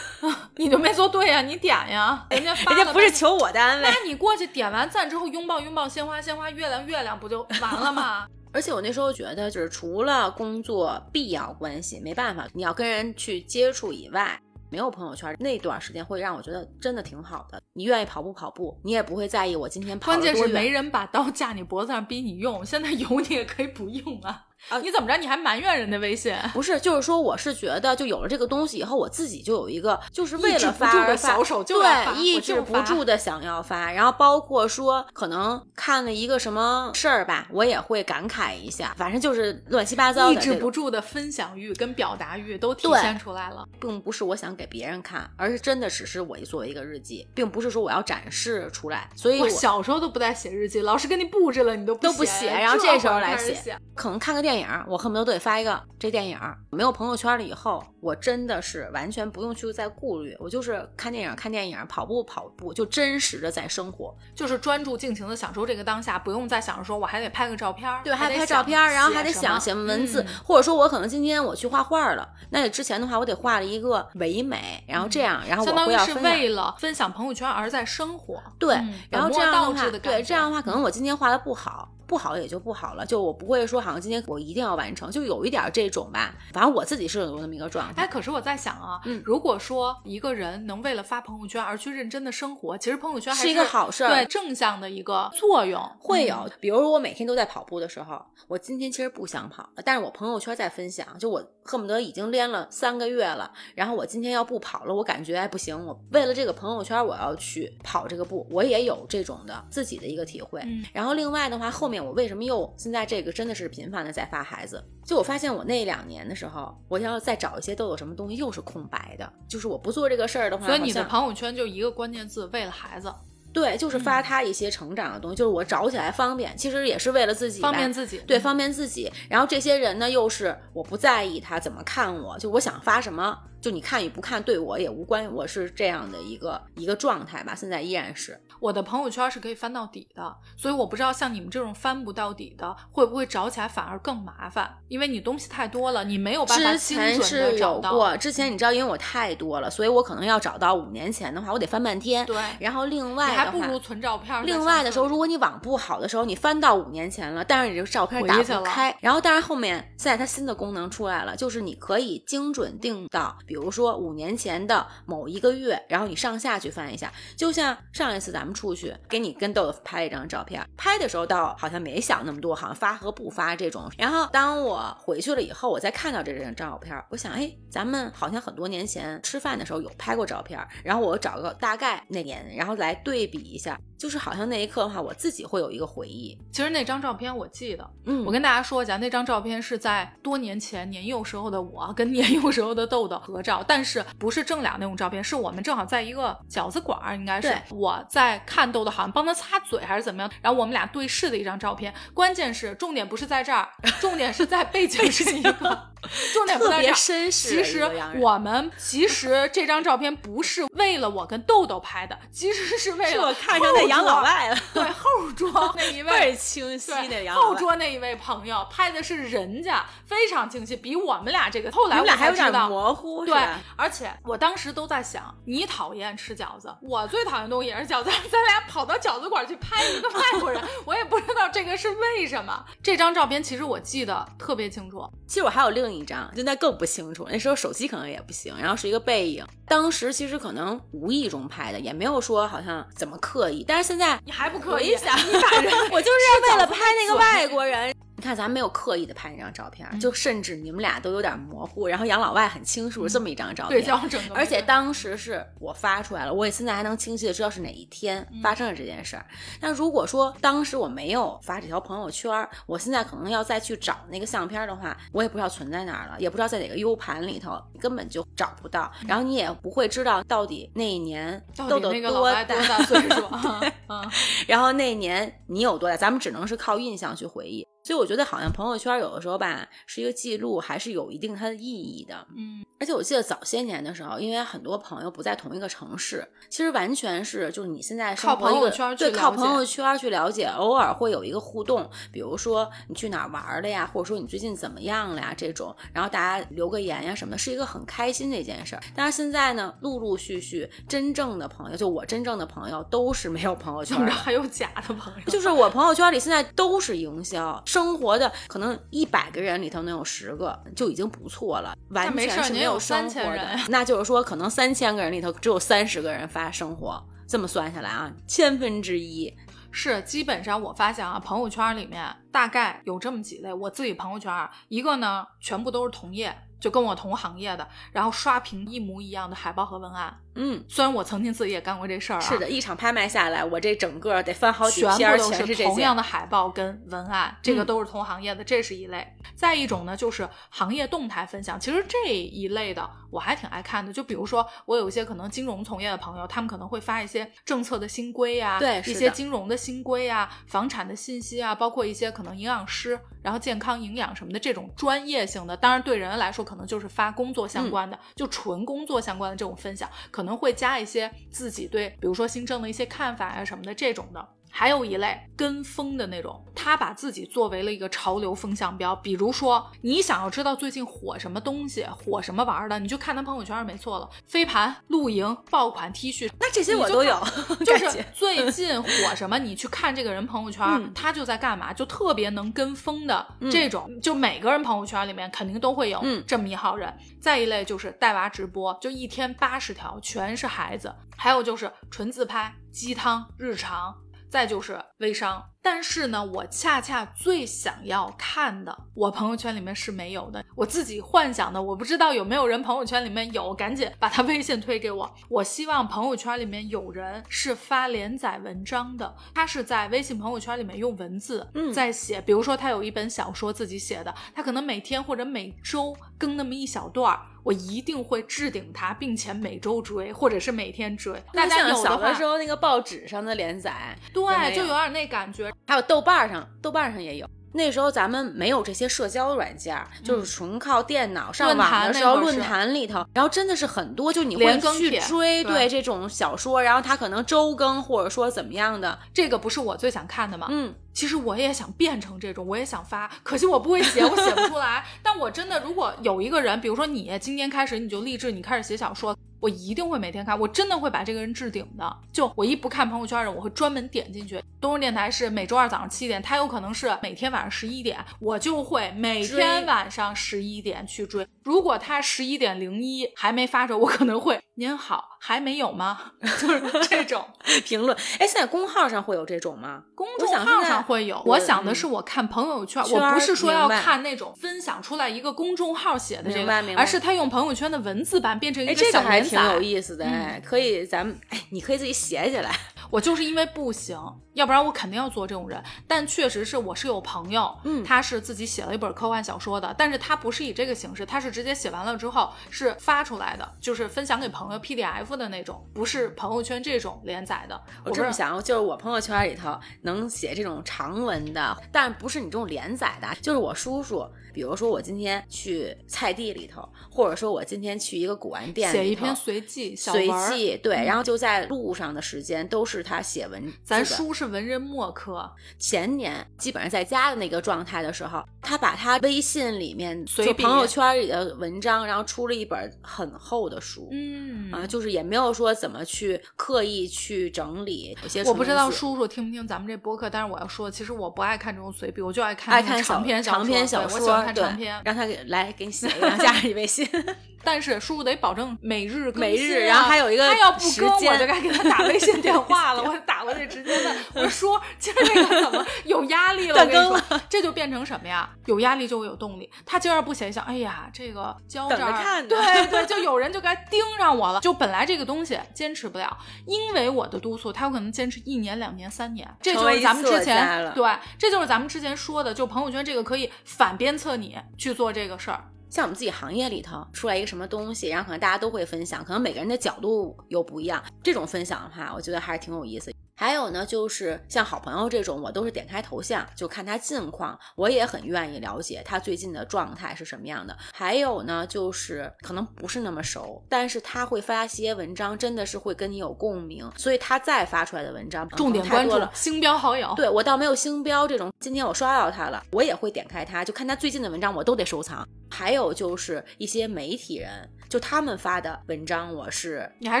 你就没做对呀，你点呀，人家人家不是求我的安慰，那你过去点完赞之后，拥抱拥抱，鲜花鲜花，月亮月亮，不就完了吗？而且我那时候觉得，就是除了工作必要关系，没办法，你要跟人去接触以外，没有朋友圈那段时间会让我觉得真的挺好的。你愿意跑步跑步，你也不会在意我今天跑关键是没人把刀架你脖子上逼你用，现在有你也可以不用啊。啊，你怎么着？你还埋怨人家微信？不是，就是说，我是觉得，就有了这个东西以后，我自己就有一个，就是为了发而发，对，抑制不住的想要发。然后包括说，可能看了一个什么事儿吧，我也会感慨一下。反正就是乱七八糟的，抑制不住的分享欲跟表达欲都体现出来了，并不是我想给别人看，而是真的只是我作为一个日记，并不是说我要展示出来。所以，我小时候都不带写日记，老师给你布置了，你都都不写，然后这时候来写，可能看个电影。电影，我恨不得都得发一个这电影。没有朋友圈了以后，我真的是完全不用去再顾虑，我就是看电影看电影，跑步跑步，就真实的在生活，就是专注尽情的享受这个当下，不用再想着说我还得拍个照片，对，还得拍照片，然后还得想写文字，或者说我可能今天我去画画了，那之前的话我得画了一个唯美，然后这样，然后我会要是为了分享朋友圈而在生活，对，然后这样的话，对，这样的话可能我今天画的不好。不好也就不好了，就我不会说好像今天我一定要完成，就有一点这种吧。反正我自己是有那么一个状态。哎，可是我在想啊，嗯，如果说一个人能为了发朋友圈而去认真的生活，其实朋友圈还是一个好事儿，对正向的一个作用会有。比如我每天都在跑步的时候，我今天其实不想跑，但是我朋友圈在分享，就我恨不得已经练了三个月了，然后我今天要不跑了，我感觉哎不行，我为了这个朋友圈我要去跑这个步，我也有这种的自己的一个体会。然后另外的话，后面我为什么又现在这个真的是频繁的在发孩子，就我发现我那两年的时候，我要再找一些都有什么东西又是空白的，就是我不做这个事儿的话，所以你的朋友圈就一个关键字，为了孩子。对，就是发他一些成长的东西，就是我找起来方便，其实也是为了自己，方便自己，对，方便自己。然后这些人呢，又是我不在意他怎么看我，就我想发什么。就你看与不看对我也无关，我是这样的一个一个状态吧，现在依然是。我的朋友圈是可以翻到底的，所以我不知道像你们这种翻不到底的，会不会找起来反而更麻烦？因为你东西太多了，你没有办法之精准的找到。有过，之前你知道，因为我太多了，所以我可能要找到五年前的话，我得翻半天。对，然后另外还不如，存照片儿另外的时候，如果你网不好的时候，你翻到五年前了，但是你这个照片打不开。然后，但是后面现在它新的功能出来了，就是你可以精准定到，比比如说五年前的某一个月，然后你上下去翻一下。就像上一次咱们出去，给你跟豆豆拍了一张照片，拍的时候倒好像没想那么多，好像发和不发这种。然后当我回去了以后，我再看到这张照片，我想，哎，咱们好像很多年前吃饭的时候有拍过照片，然后我找个大概那年，然后来对比一下，就是好像那一刻的话，我自己会有一个回忆。其实那张照片我记得，嗯我跟大家说一下，那张照片是在多年前年幼时候的我跟年幼时候的豆豆合照，但是不是正脸那种照片，是我们正好在一个饺子馆儿，应该是我在看豆豆，好像帮他擦嘴还是怎么样，然后我们俩对视的一张照片。关键是重点不是在这儿，重点是在背景是一个，重点不在这儿。其实我们其实这张照片不是为了我跟豆豆拍的，其实是为了是我看上那杨老外了，对后桌 那一位清晰对那杨老后。桌那一位朋友拍的是人家，非常清晰，比我们俩这个后来我你们俩还有点。模糊，是对？，而且我当时都在想，你讨厌吃饺子，我最讨厌的东西也是饺子，咱俩跑到饺子馆去拍一个外国人，我也不知道这个是为什么。这张照片其实我记得特别清楚，其实我还有另一张，现在更不清楚，那时候手机可能也不行，然后是一个背影。当时其实可能无意中拍的，也没有说好像怎么刻意，但是现在你还不可以回想，你把人我就是为了拍那个外国人。你看，咱没有刻意的拍那张照片，嗯就甚至你们俩都有点模糊，然后杨老外很清楚这么一张照片。对焦整个，而且当时是我发出来了，我也现在还能清晰的知道是哪一天嗯发生了这件事儿。但如果说当时我没有发这条朋友圈儿，我现在可能要再去找那个相片的话，我也不知道存在哪儿了，也不知道在哪个 U 盘里头，根本就找不到。然后你也不会知道到底那一年豆豆那个多多，大岁数？嗯，然后那一年你有多大，咱们只能是靠印象去回忆。所以我觉得好像朋友圈有的时候吧，是一个记录，还是有一定它的意义的。嗯，而且我记得早些年的时候，因为很多朋友不在同一个城市，其实完全是就是你现在生靠朋友圈去对，靠朋友圈去了解，偶尔会有一个互动，比如说你去哪儿玩了呀，或者说你最近怎么样了呀这种，然后大家留个言呀什么的，是一个很开心的一件事儿。但是现在呢，陆陆续续真正的朋友，就我真正的朋友都是没有朋友圈怎么着的。还有假的朋友？就是我朋友圈里现在都是营销，生活的可能一百个人里头能有十个就已经不错了，完事全是没有生活3000的人。那就是说，可能三千个人里头只有三十个人发生活，这么算下来啊，千分之一。是，基本上我发现啊，朋友圈里面大概有这么几类。我自己朋友圈啊，一个呢，全部都是同业，就跟我同行业的，然后刷屏一模一样的海报和文案。嗯，虽然我曾经自己也干过这事儿啊，是的，一场拍卖下来，我这整个得翻好几全篇儿，部都全是这些同样。的海报跟文案，这个嗯都是同行业的，这是一类。再一种呢，就是行业动态分享。其实这一类的我还挺爱看的，就比如说我有一些可能金融从业的朋友，他们可能会发一些政策的新规呀、对一些金融的新规呀、房产的信息啊，包括一些可能营养师，然后健康营养什么的这种专业性的。当然对人来说，可能就是发工作相关的，就纯工作相关的这种分享，可可能会加一些自己对，比如说新政的一些看法呀、什么的这种的。还有一类跟风的那种，他把自己作为了一个潮流风向标。比如说，你想要知道最近火什么东西、火什么玩儿的，你就看他朋友圈，没错了。飞盘、露营、爆款 T 恤，那这些我都有，就是最近火什么，你去看这个人朋友圈，嗯他就在干嘛，就特别能跟风的这种，就每个人朋友圈里面肯定都会有嗯这么一号人。再一类就是带娃直播，就一天八十条全是孩子，还有就是纯自拍、鸡汤、日常。再就是微商，但是呢，我恰恰最想要看的，我朋友圈里面是没有的，我自己幻想的，我不知道有没有人朋友圈里面有，赶紧把他微信推给我。我希望朋友圈里面有人是发连载文章的，他是在微信朋友圈里面用文字嗯在写，比如说他有一本小说自己写的，他可能每天或者每周更那么一小段儿。我一定会置顶他，并且每周追，或者是每天追。大家像有的话小的时，候那个报纸上的连载，对，有就有点那感觉。还有豆瓣上，豆瓣上也有。那时候咱们没有这些社交软件，就是纯靠电脑上网的时候，论坛里头，然后真的是很多，就你会去追对对这种小说，然后它可能周更或者说怎么样的，这个不是我最想看的吗？嗯，其实我也想变成这种，我也想发，可惜我不会写，我写不出来。但我真的，如果有一个人，比如说你今天开始你就励志，你开始写小说，我一定会每天看，我真的会把这个人置顶的。就我一不看朋友圈的人，我会专门点进去。东风电台是每周二早上七点，他有可能是每天晚上十一点，我就会每天晚上十一点去追。如果他十一点零一还没发着，我可能会您好，还没有吗？就是这种。评论。哎，现在公号上会有这种吗？公众号上会有，我我想的是我看朋友圈，我不是说要看那种分享出来一个公众号写的这个而是他用朋友圈的文字版变成一哎，个这个还。挺有意思的，哎，可以，咱们，哎，你可以自己写起来。我就是因为不行，要不然我肯定要做这种人。但确实是我是有朋友，嗯他是自己写了一本科幻小说的，但是他不是以这个形式，他是直接写完了之后是发出来的，就是分享给朋友 PDF 的那种，不是朋友圈这种连载的。我这么想，就是我朋友圈里头能写这种长文的，但不是你这种连载的，就是我叔叔。比如说我今天去菜地里头，或者说我今天去一个古玩店里头写一篇随记小随。记，对，然后就在路上的时间都是他写文。咱叔是文人墨客，前年基本上在家的那个状态的时候，他把他微信里面就朋友圈里的文章，然后出了一本很厚的书。嗯啊，就是也没有说怎么去刻意去整理，有些我不知道叔叔听不听咱们这播客，但是我要说，其实我不爱看这种随笔，我就爱看爱看长篇小长篇小说，对我喜欢看长篇。让他给来给你写一个，然后加上你微信。但是叔叔得保证每日更每新啊日然后还有一个他要不更，我就该给他打微信电话了。我打过去直接问，我说叔，今儿这个怎么有压力了？我跟你说，这就变成什么呀？有压力就会有动力。他今儿不写一下，哎呀，这个交这儿，对对，就有人就该盯上我了。就本来这个东西坚持不了，因为我的督促，他有可能坚持一年、两年、三年。这就是咱们之前对，这就是咱们之前说的，就朋友圈这个可以反鞭策你去做这个事儿。像我们自己行业里头出来一个什么东西，然后可能大家都会分享，可能每个人的角度又不一样。这种分享的话，我觉得还是挺有意思。还有呢，就是像好朋友这种，我都是点开头像就看他近况，我也很愿意了解他最近的状态是什么样的。还有呢，就是可能不是那么熟，但是他会发一些文章，真的是会跟你有共鸣，所以他再发出来的文章重点关注了。星标好友，对我倒没有星标这种，今天我刷到他了，我也会点开他，就看他最近的文章，我都得收藏。还有就是一些媒体人，就他们发的文章，我是你还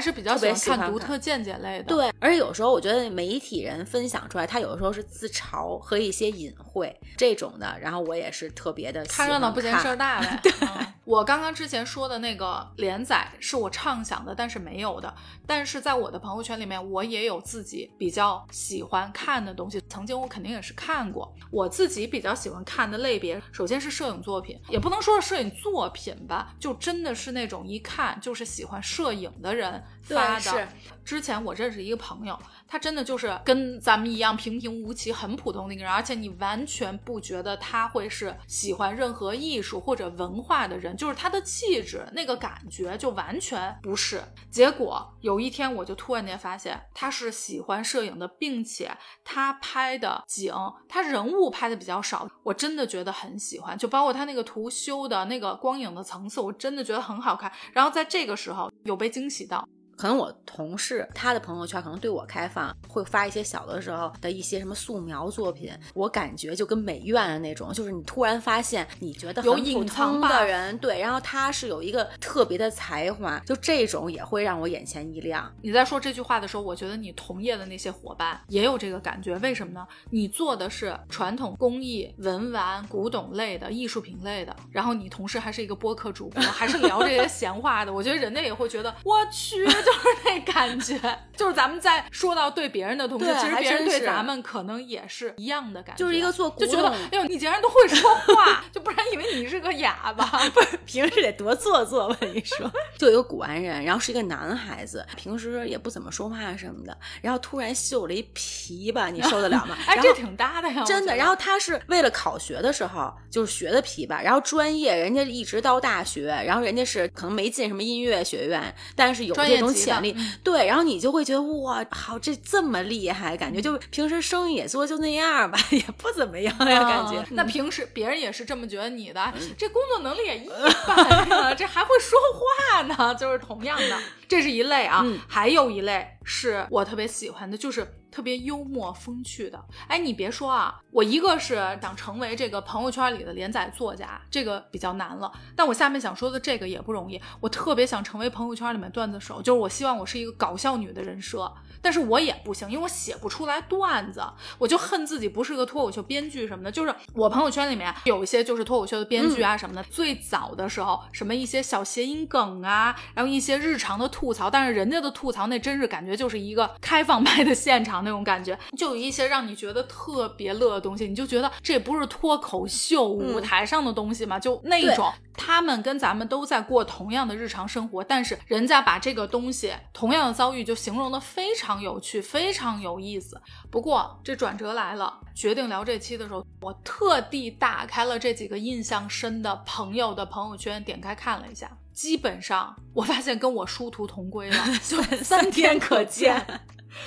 是比较喜欢看独特见解类的。对，而且有时候我觉得媒体人分享出来，他有的时候是自嘲和一些隐晦这种的，然后我也是特别的看热闹不嫌事儿大 呗。嗯我刚刚之前说的那个连载是我畅想的，但是没有的。但是在我的朋友圈里面，我也有自己比较喜欢看的东西。曾经我肯定也是看过，我自己比较喜欢看的类别，首先是摄影作品，也不能说是摄影作品吧，就真的是那种一看就是喜欢摄影的人发的。之前我认识一个朋友，他真的就是跟咱们一样平平无奇、很普通的一个人，而且你完全不觉得他会是喜欢任何艺术或者文化的人，就是他的气质那个感觉就完全不是。结果有一天我就突然间发现他是喜欢摄影的，并且他拍的景，他人物拍的比较少，我真的觉得很喜欢，就包括他那个图修的那个光影的层次，我真的觉得很好看。然后在这个时候有被惊喜到，可能我同事他的朋友圈可能对我开放，会发一些小的时候的一些什么素描作品，我感觉就跟美院的那种，就是你突然发现你觉得有隐藏通的人，对，然后他是有一个特别的才华，就这种也会让我眼前一亮。你在说这句话的时候，我觉得你同业的那些伙伴也有这个感觉。为什么呢？你做的是传统工艺、文玩、古董类的艺术品类的，然后你同事还是一个播客主播，还是聊这些闲话的。我觉得人家也会觉得，我去，就是那感觉，就是咱们在说到对别人的同时，其实别人对咱们可能也是一样的感觉，就是一个做就觉得，董哎呦，你竟然都会说话，就不然以为你是个哑巴。不是平时得多做作，我跟你说，就有一个古玩人，然后是一个男孩子，平时也不怎么说话什么的，然后突然绣了一琵琶，你受得了吗？哎，这挺搭的呀，真的，然后他是为了考学的时候就是学的琵琶，然后专业人家一直到大学，然后人家是可能没进什么音乐学院，但是有这种潜力，嗯。对，然后你就会觉得哇，好，这这么厉害，感觉就平时生意也做就那样吧，也不怎么样呀，感觉。那平时别人也是这么觉得你的，这工作能力也一般呀，这还会说话呢，就是同样的，这是一类啊。还有一类是我特别喜欢的，就是特别幽默风趣的。哎，你别说啊，我一个是想成为这个朋友圈里的连载作家，这个比较难了。但我下面想说的这个也不容易，我特别想成为朋友圈里面段子手，就是我希望我是一个搞笑女的人设。但是我也不行，因为我写不出来段子，我就恨自己不是个脱口秀编剧什么的。就是我朋友圈里面有一些就是脱口秀的编剧啊什么的，最早的时候什么一些小谐音梗啊，然后一些日常的吐槽，但是人家的吐槽那真是感觉就是一个开放麦的现场那种感觉，就有一些让你觉得特别乐的东西，你就觉得这不是脱口秀舞台上的东西吗？就那种。他们跟咱们都在过同样的日常生活，但是人家把这个东西同样的遭遇就形容的非常有趣，非常有意思。不过这转折来了，决定聊这期的时候，我特地打开了这几个印象深的朋友的朋友圈，点开看了一下，基本上我发现跟我殊途同归了，就三天可见。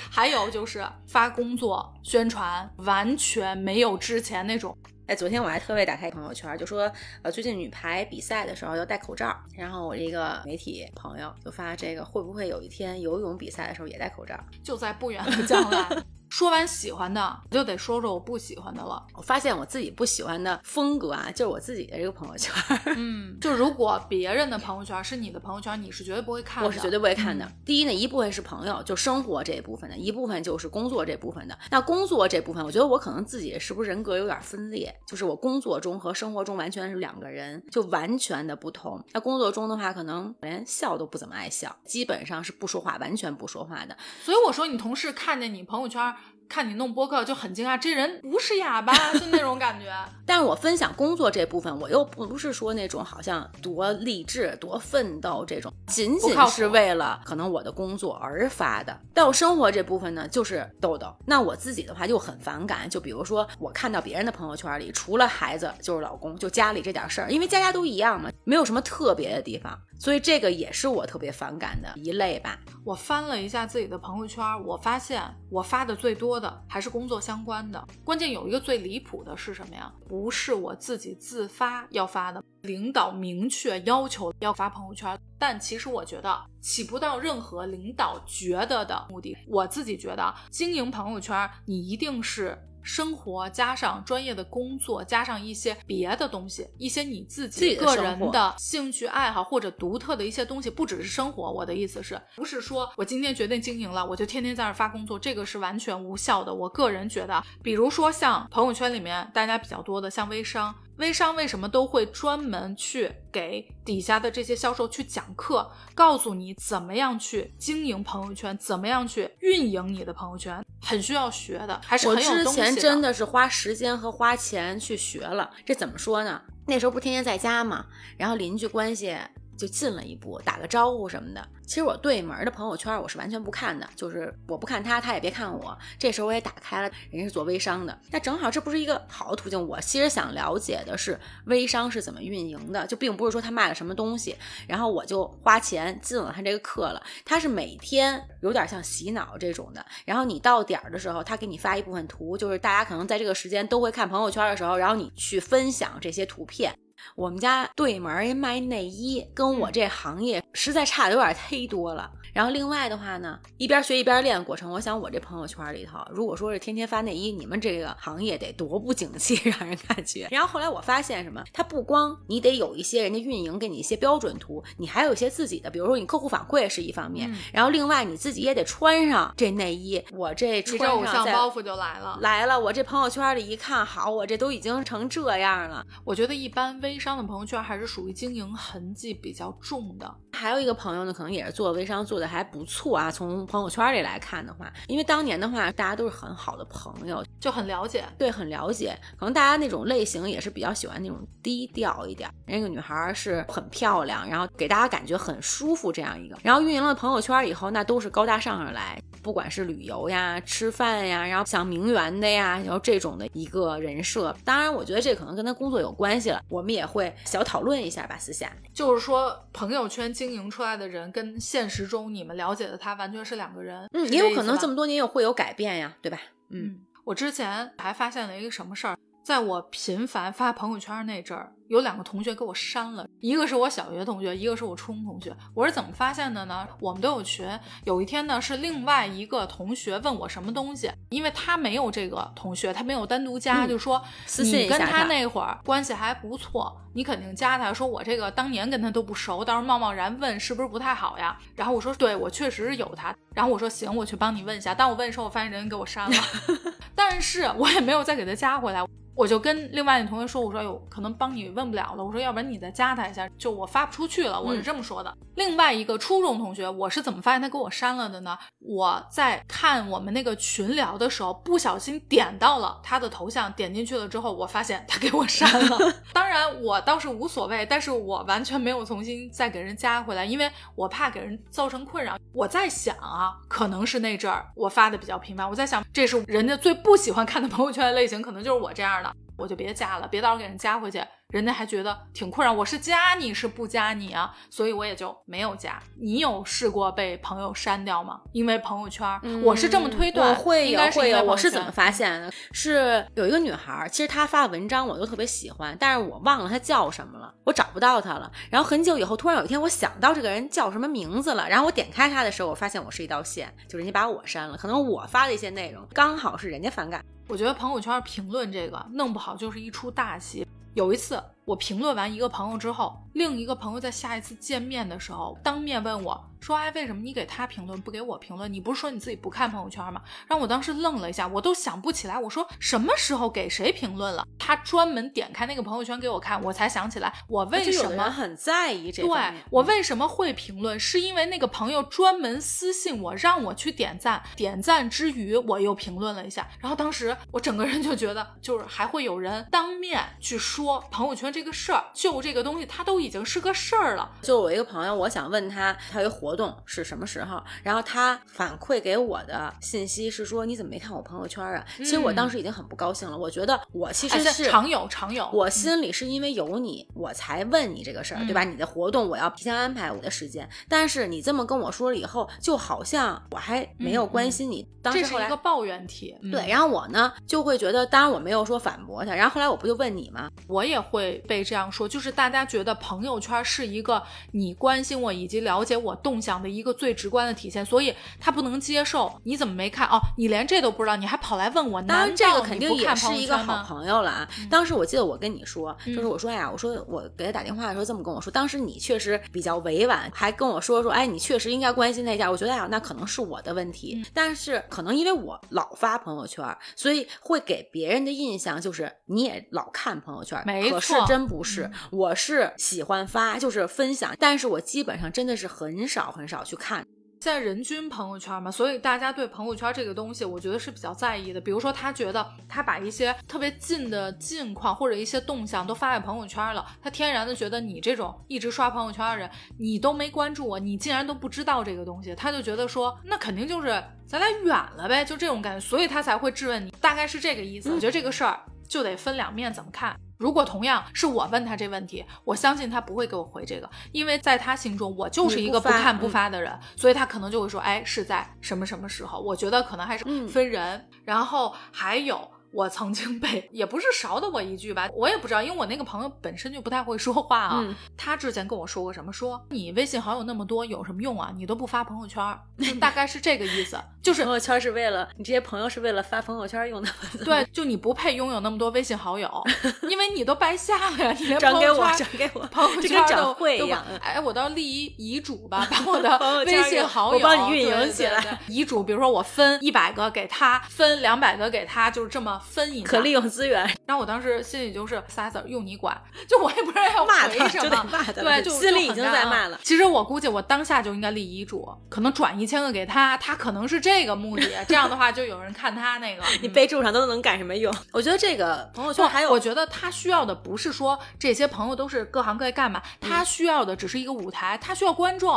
还有就是发工作宣传，完全没有之前那种。哎，昨天我还特别打开朋友圈，就说呃，最近女排比赛的时候要戴口罩。然后我这个媒体朋友就发这个，会不会有一天游泳比赛的时候也戴口罩？就在不远的将来。说完喜欢的，我就得说说我不喜欢的了。我发现我自己不喜欢的风格啊，就是我自己的这个朋友圈。嗯，就如果别人的朋友圈是你的朋友圈，你是绝对不会看的。我是绝对不会看的。第一呢，一部分是朋友，就生活这一部分的；一部分就是工作这部分的。那工作这部分，我觉得我可能自己是不是人格有点分裂？就是我工作中和生活中完全是两个人，就完全的不同。那工作中的话，可能连笑都不怎么爱笑，基本上是不说话，完全不说话的。所以我说，你同事看见你朋友圈。看你弄播客就很惊讶，这人不是哑巴，就那种感觉。但是我分享工作这部分，我又不是说那种好像多励志、多奋斗这种，仅仅是为了可能我的工作而发的。但我生活这部分呢，就是豆豆。那我自己的话就很反感，就比如说我看到别人的朋友圈里，除了孩子就是老公，就家里这点事儿，因为家家都一样嘛，没有什么特别的地方。所以这个也是我特别反感的一类吧。我翻了一下自己的朋友圈，我发现我发的最多的还是工作相关的。关键有一个最离谱的是什么呀？不是我自己自发要发的，领导明确要求要发朋友圈。但其实我觉得起不到任何领导觉得的目的。我自己觉得经营朋友圈，你一定是。生活加上专业的工作，加上一些别的东西，一些你自己个人的兴趣爱好或者独特的一些东西，不只是生活。我的意思是不是说我今天决定经营了，我就天天在那发工作，这个是完全无效的。我个人觉得，比如说像朋友圈里面大家比较多的，像微商。微商为什么都会专门去给底下的这些销售去讲课，告诉你怎么样去经营朋友圈，怎么样去运营你的朋友圈，很需要学的，还是很有东西的。我之前真的是花时间和花钱去学了，这怎么说呢？那时候不天天在家嘛，然后邻居关系就进了一步，打个招呼什么的。其实我对门的朋友圈我是完全不看的，就是我不看他，他也别看我。这时候我也打开了，人家是做微商的，那正好这不是一个好的途径。我其实想了解的是微商是怎么运营的，就并不是说他卖了什么东西，然后我就花钱进了他这个课了。他是每天有点像洗脑这种的，然后你到点儿的时候，他给你发一部分图，就是大家可能在这个时间都会看朋友圈的时候，然后你去分享这些图片。我们家对门卖内衣，跟我这行业实在差的有点忒多了。然后另外的话呢，一边学一边练过程，我想我这朋友圈里头，如果说是天天发内衣，你们这个行业得多不景气，让人感觉。然后后来我发现什么，它不光你得有一些人家运营给你一些标准图，你还有一些自己的，比如说你客户反馈是一方面，然后另外你自己也得穿上这内衣。我这穿上，偶像包袱就来了，来了。我这朋友圈里一看，好，我这都已经成这样了。我觉得一般微商的朋友圈还是属于经营痕迹比较重的。还有一个朋友呢，可能也是做微商做的还不错啊。从朋友圈里来看的话，因为当年的话，大家都是很好的朋友，就很了解，对，很了解。可能大家那种类型也是比较喜欢那种低调一点。那个女孩是很漂亮，然后给大家感觉很舒服这样一个。然后运营了朋友圈以后，那都是高大上而来，不管是旅游呀、吃饭呀，然后像名媛的呀，然后这种的一个人设。当然，我觉得这可能跟他工作有关系了。我们也。也会小讨论一下吧，私下。就是说，朋友圈经营出来的人跟现实中你们了解的他完全是两个人。嗯，也有可能这么多年也会有改变呀，对吧？嗯，嗯，我之前还发现了一个什么事儿，在我频繁发朋友圈那阵儿，有两个同学给我删了，一个是我小学同学，一个是我初中同学。我是怎么发现的呢？我们都有群，有一天呢是另外一个同学问我什么东西，因为他没有这个同学，他没有单独加，嗯就说私信你跟他那会儿关系还不错，你肯定加他。说我这个当年跟他都不熟，到时候贸贸然问是不是不太好呀？然后我说对，我确实是有他。然后我说行，我去帮你问一下。当我问的时候，我发现人给我删了，但是我也没有再给他加回来。我就跟另外那同学说，我说有，可能帮你问不了了。我说要不然你再加他一下，就我发不出去了，我是这么说的。另外一个初中同学，我是怎么发现他给我删了的呢？我在看我们那个群聊的时候，不小心点到了他的头像，点进去了之后，我发现他给我删了。当然我倒是无所谓，但是我完全没有重新再给人加回来，因为我怕给人造成困扰。我在想啊，可能是那阵儿我发的比较频繁，我在想这是人家最不喜欢看的朋友圈的类型，可能就是我这样的。我就别加了，别到时候给人加回去，人家还觉得挺困扰。我是加你是不加你啊，所以我也就没有加。你有试过被朋友删掉吗？因为朋友圈，我是这么推断，会有应该会我是怎么发现的？是有一个女孩儿，其实她发的文章我都特别喜欢，但是我忘了她叫什么了，我找不到她了。然后很久以后，突然有一天我想到这个人叫什么名字了，然后我点开她的时候，我发现我是一道线，就人家把我删了，可能我发的一些内容刚好是人家反感。我觉得朋友圈评论这个弄不好就是一出大戏。有一次我评论完一个朋友之后，另一个朋友在下一次见面的时候当面问我说：“哎，为什么你给他评论不给我评论？你不是说你自己不看朋友圈吗？”让我当时愣了一下，我都想不起来，我说什么时候给谁评论了？他专门点开那个朋友圈给我看，我才想起来我为什么很在意这对方面。嗯我为什么会评论，是因为那个朋友专门私信我，让我去点赞。点赞之余，我又评论了一下。然后当时我整个人就觉得，就是还会有人当面去说朋友圈这个事儿，就这个东西，它都已经是个事儿了。就我一个朋友，我想问他，他有一活动是什么时候？然后他反馈给我的信息是说，你怎么没看我朋友圈啊？其实我当时已经很不高兴了，我觉得我其哎实是。常有常有，我心里是因为有你，我才问你这个事儿，对吧？你的活动我要提前安排我的时间，但是你这么跟我说了以后，就好像我还没有关心你。当时是一个抱怨题。嗯对，然后我呢就会觉得，当然我没有说反驳他，然后后来我不就问你吗？我也会被这样说，就是大家觉得朋友圈是一个你关心我以及了解我动向的一个最直观的体现，所以他不能接受。你怎么没看？哦，你连这都不知道，你还跑来问我？当然，这个肯定也是一个好？朋友了啊。当时我记得我跟你说，就是嗯我说哎呀，我说我给他打电话的时候这么跟我说，当时你确实比较委婉，还跟我说说，哎，你确实应该关心他一下。我觉得哎呀，那可能是我的问嗯题，但是可能因为我老发朋友圈，所以会给别人的印象就是你也老看朋友圈，没可是错真不是，嗯我是喜欢发，就是分享，但是我基本上真的是很少很少去看。现在人均朋友圈嘛，所以大家对朋友圈这个东西，我觉得是比较在意的。比如说，他觉得他把一些特别近的近况或者一些动向都发在朋友圈了，他天然的觉得你这种一直刷朋友圈的人，你都没关注我，你竟然都不知道这个东西，他就觉得说，那肯定就是咱俩远了呗，就这种感觉，所以他才会质问你，大概是这个意思。我觉得这个事儿就得分两面怎么看。如果同样是我问他这问题，我相信他不会给我回这个，因为在他心中我就是一个不看不嗯发的人，所以他可能就会说，哎，是在什么什么时候？我觉得可能还是嗯分人，然后还有。我曾经被也不是勺的我一句吧，我也不知道，因为我那个朋友本身就不太会说话啊。嗯他之前跟我说过什么，说你微信好友那么多有什么用啊？你都不发朋友圈，就大概是这个意思，就是 朋友圈是为了你这些朋友是为了发朋友圈用的，对，就你不配拥有那么多微信好友，因为你都白瞎了呀，你连转给我，朋友圈转给我，朋友圈都会一样。嗯哎，我倒立遗遗嘱吧，把我的微信好友我帮你运营对对起来对遗嘱，比如说我分一百个给他，分两百个给他，就是这么分一下可利用资源，然后我当时心里就是仨字儿，用你管，就我也不知道要骂他回什么。对，就心里已经在骂了。其实我估计我当下就应该立遗嘱，可能转一千个给他，他可能是这个目的，这样的话就有人看他那个。你嗯备注上都能干什么用？我觉得这个朋友圈还有，我觉得他需要的不是说这些朋友都是各行各业干嘛，嗯他需要的只是一个舞台，他需要观众，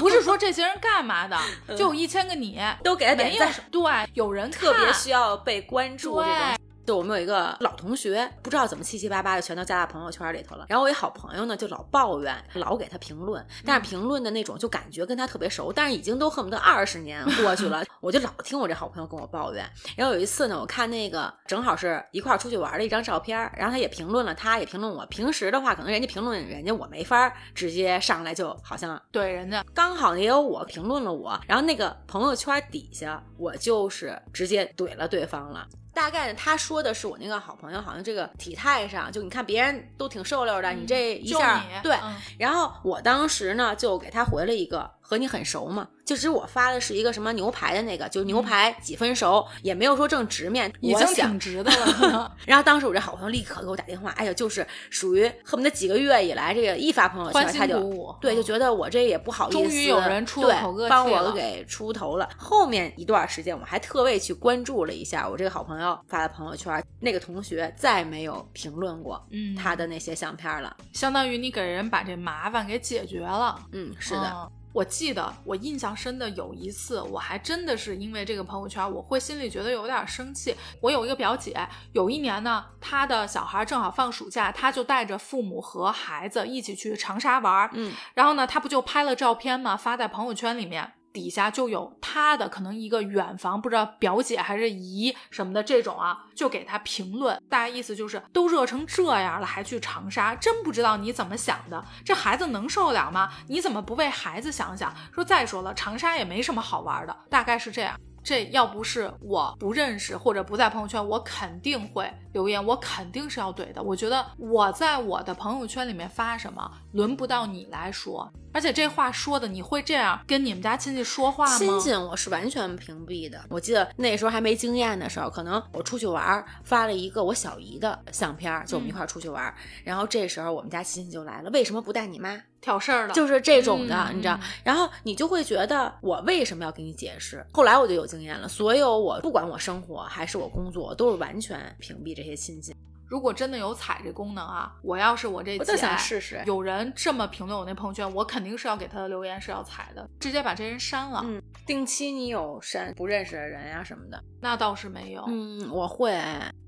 不是说这些人干嘛的，就有一千个你，都给他点赞对，有人特别需要被关注这种。就我们有一个老同学，不知道怎么七七八八的全都加到朋友圈里头了。然后我一好朋友呢，就老抱怨，老给他评论，但是评论的那种就感觉跟他特别熟，但是已经都恨不得二十年过去了，我就老听我这好朋友跟我抱怨。然后有一次呢，我看那个正好是一块儿出去玩的一张照片，然后他也评论了，他也评论我。平时的话，可能人家评论人家我没法直接上来就好像怼人家刚好也有我评论了我，然后那个朋友圈底下我就是直接怼了对方了。大概呢，他说的是我那个好朋友，好像这个体态上，就你看别人都挺瘦溜的，你这一下对。然后我当时呢，就给他回了一个和你很熟嘛。就是我发的是一个什么牛排的那个，就牛排几分熟，也没有说正直面，已经挺直的了。然后当时我这好朋友立刻给我打电话，哎呀，就是属于恨不得几个月以来，这个一发朋友圈他就对，就觉得我这也不好意思，终于有人出口恶气帮我给出头了。后面一段时间，我还特为去关注了一下我这个好朋友发的朋友圈，那个同学再没有评论过他的那些相片了，相当于你给人把这麻烦给解决了。嗯，是的。我记得我印象深的有一次，我还真的是因为这个朋友圈，我会心里觉得有点生气。我有一个表姐，有一年呢，她的小孩正好放暑假，她就带着父母和孩子一起去长沙玩。嗯，然后呢，她不就拍了照片嘛？发在朋友圈里面。底下就有他的可能一个远房不知道表姐还是姨什么的这种啊，就给他评论，大概意思就是都热成这样了还去长沙，真不知道你怎么想的，这孩子能受得了吗？你怎么不为孩子想想？说再说了，长沙也没什么好玩的，大概是这样。这要不是我不认识或者不在朋友圈，我肯定会留言，我肯定是要怼的。我觉得我在我的朋友圈里面发什么，轮不到你来说。而且这话说的，你会这样跟你们家亲戚说话吗？亲戚我是完全屏蔽的。我记得那时候还没经验的时候，可能我出去玩发了一个我小姨的相片，就我们一块出去玩，然后这时候我们家亲戚就来了，为什么不带你妈？挑事儿了，就是这种的，你知道？然后你就会觉得我为什么要给你解释？后来我就有经验了，所有我不管我生活还是我工作，都是完全屏蔽这些亲戚。如果真的有踩这功能啊，我要是我这姐，想试试。有人这么评论我那朋友圈，我肯定是要给他的留言是要踩的，直接把这人删了。嗯，定期你有删不认识的人呀什么的？那倒是没有。嗯，我会。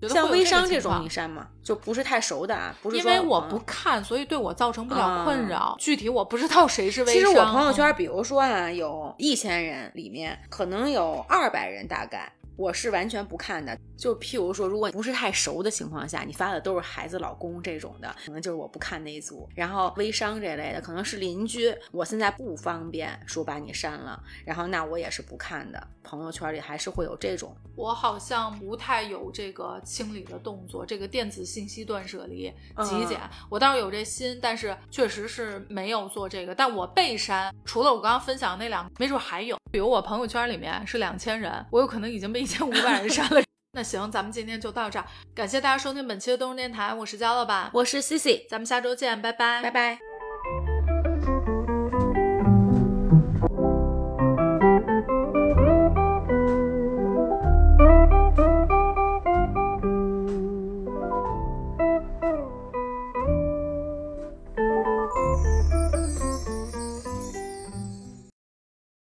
像微商这种你删吗？就不是太熟的啊，不是因为我不看，所以对我造成不了困扰。具体我不知道谁是微商。其实我朋友圈，比如说啊，有一千人里面，可能有二百人大概。我是完全不看的，就譬如说，如果不是太熟的情况下，你发的都是孩子、老公这种的，可能就是我不看那一组。然后微商这类的，可能是邻居，我现在不方便说把你删了，然后那我也是不看的。朋友圈里还是会有这种，我好像不太有这个清理的动作，这个电子信息断舍离、极简，我倒是有这心，但是确实是没有做这个。但我被删，除了我刚刚分享那两，没准还有。比如我朋友圈里面是两千人，我有可能已经被一千五百人删了。那行，咱们今天就到这儿，感谢大家收听本期的东日电台，我是焦老板，我是 C C，咱们下周见，拜拜，拜拜。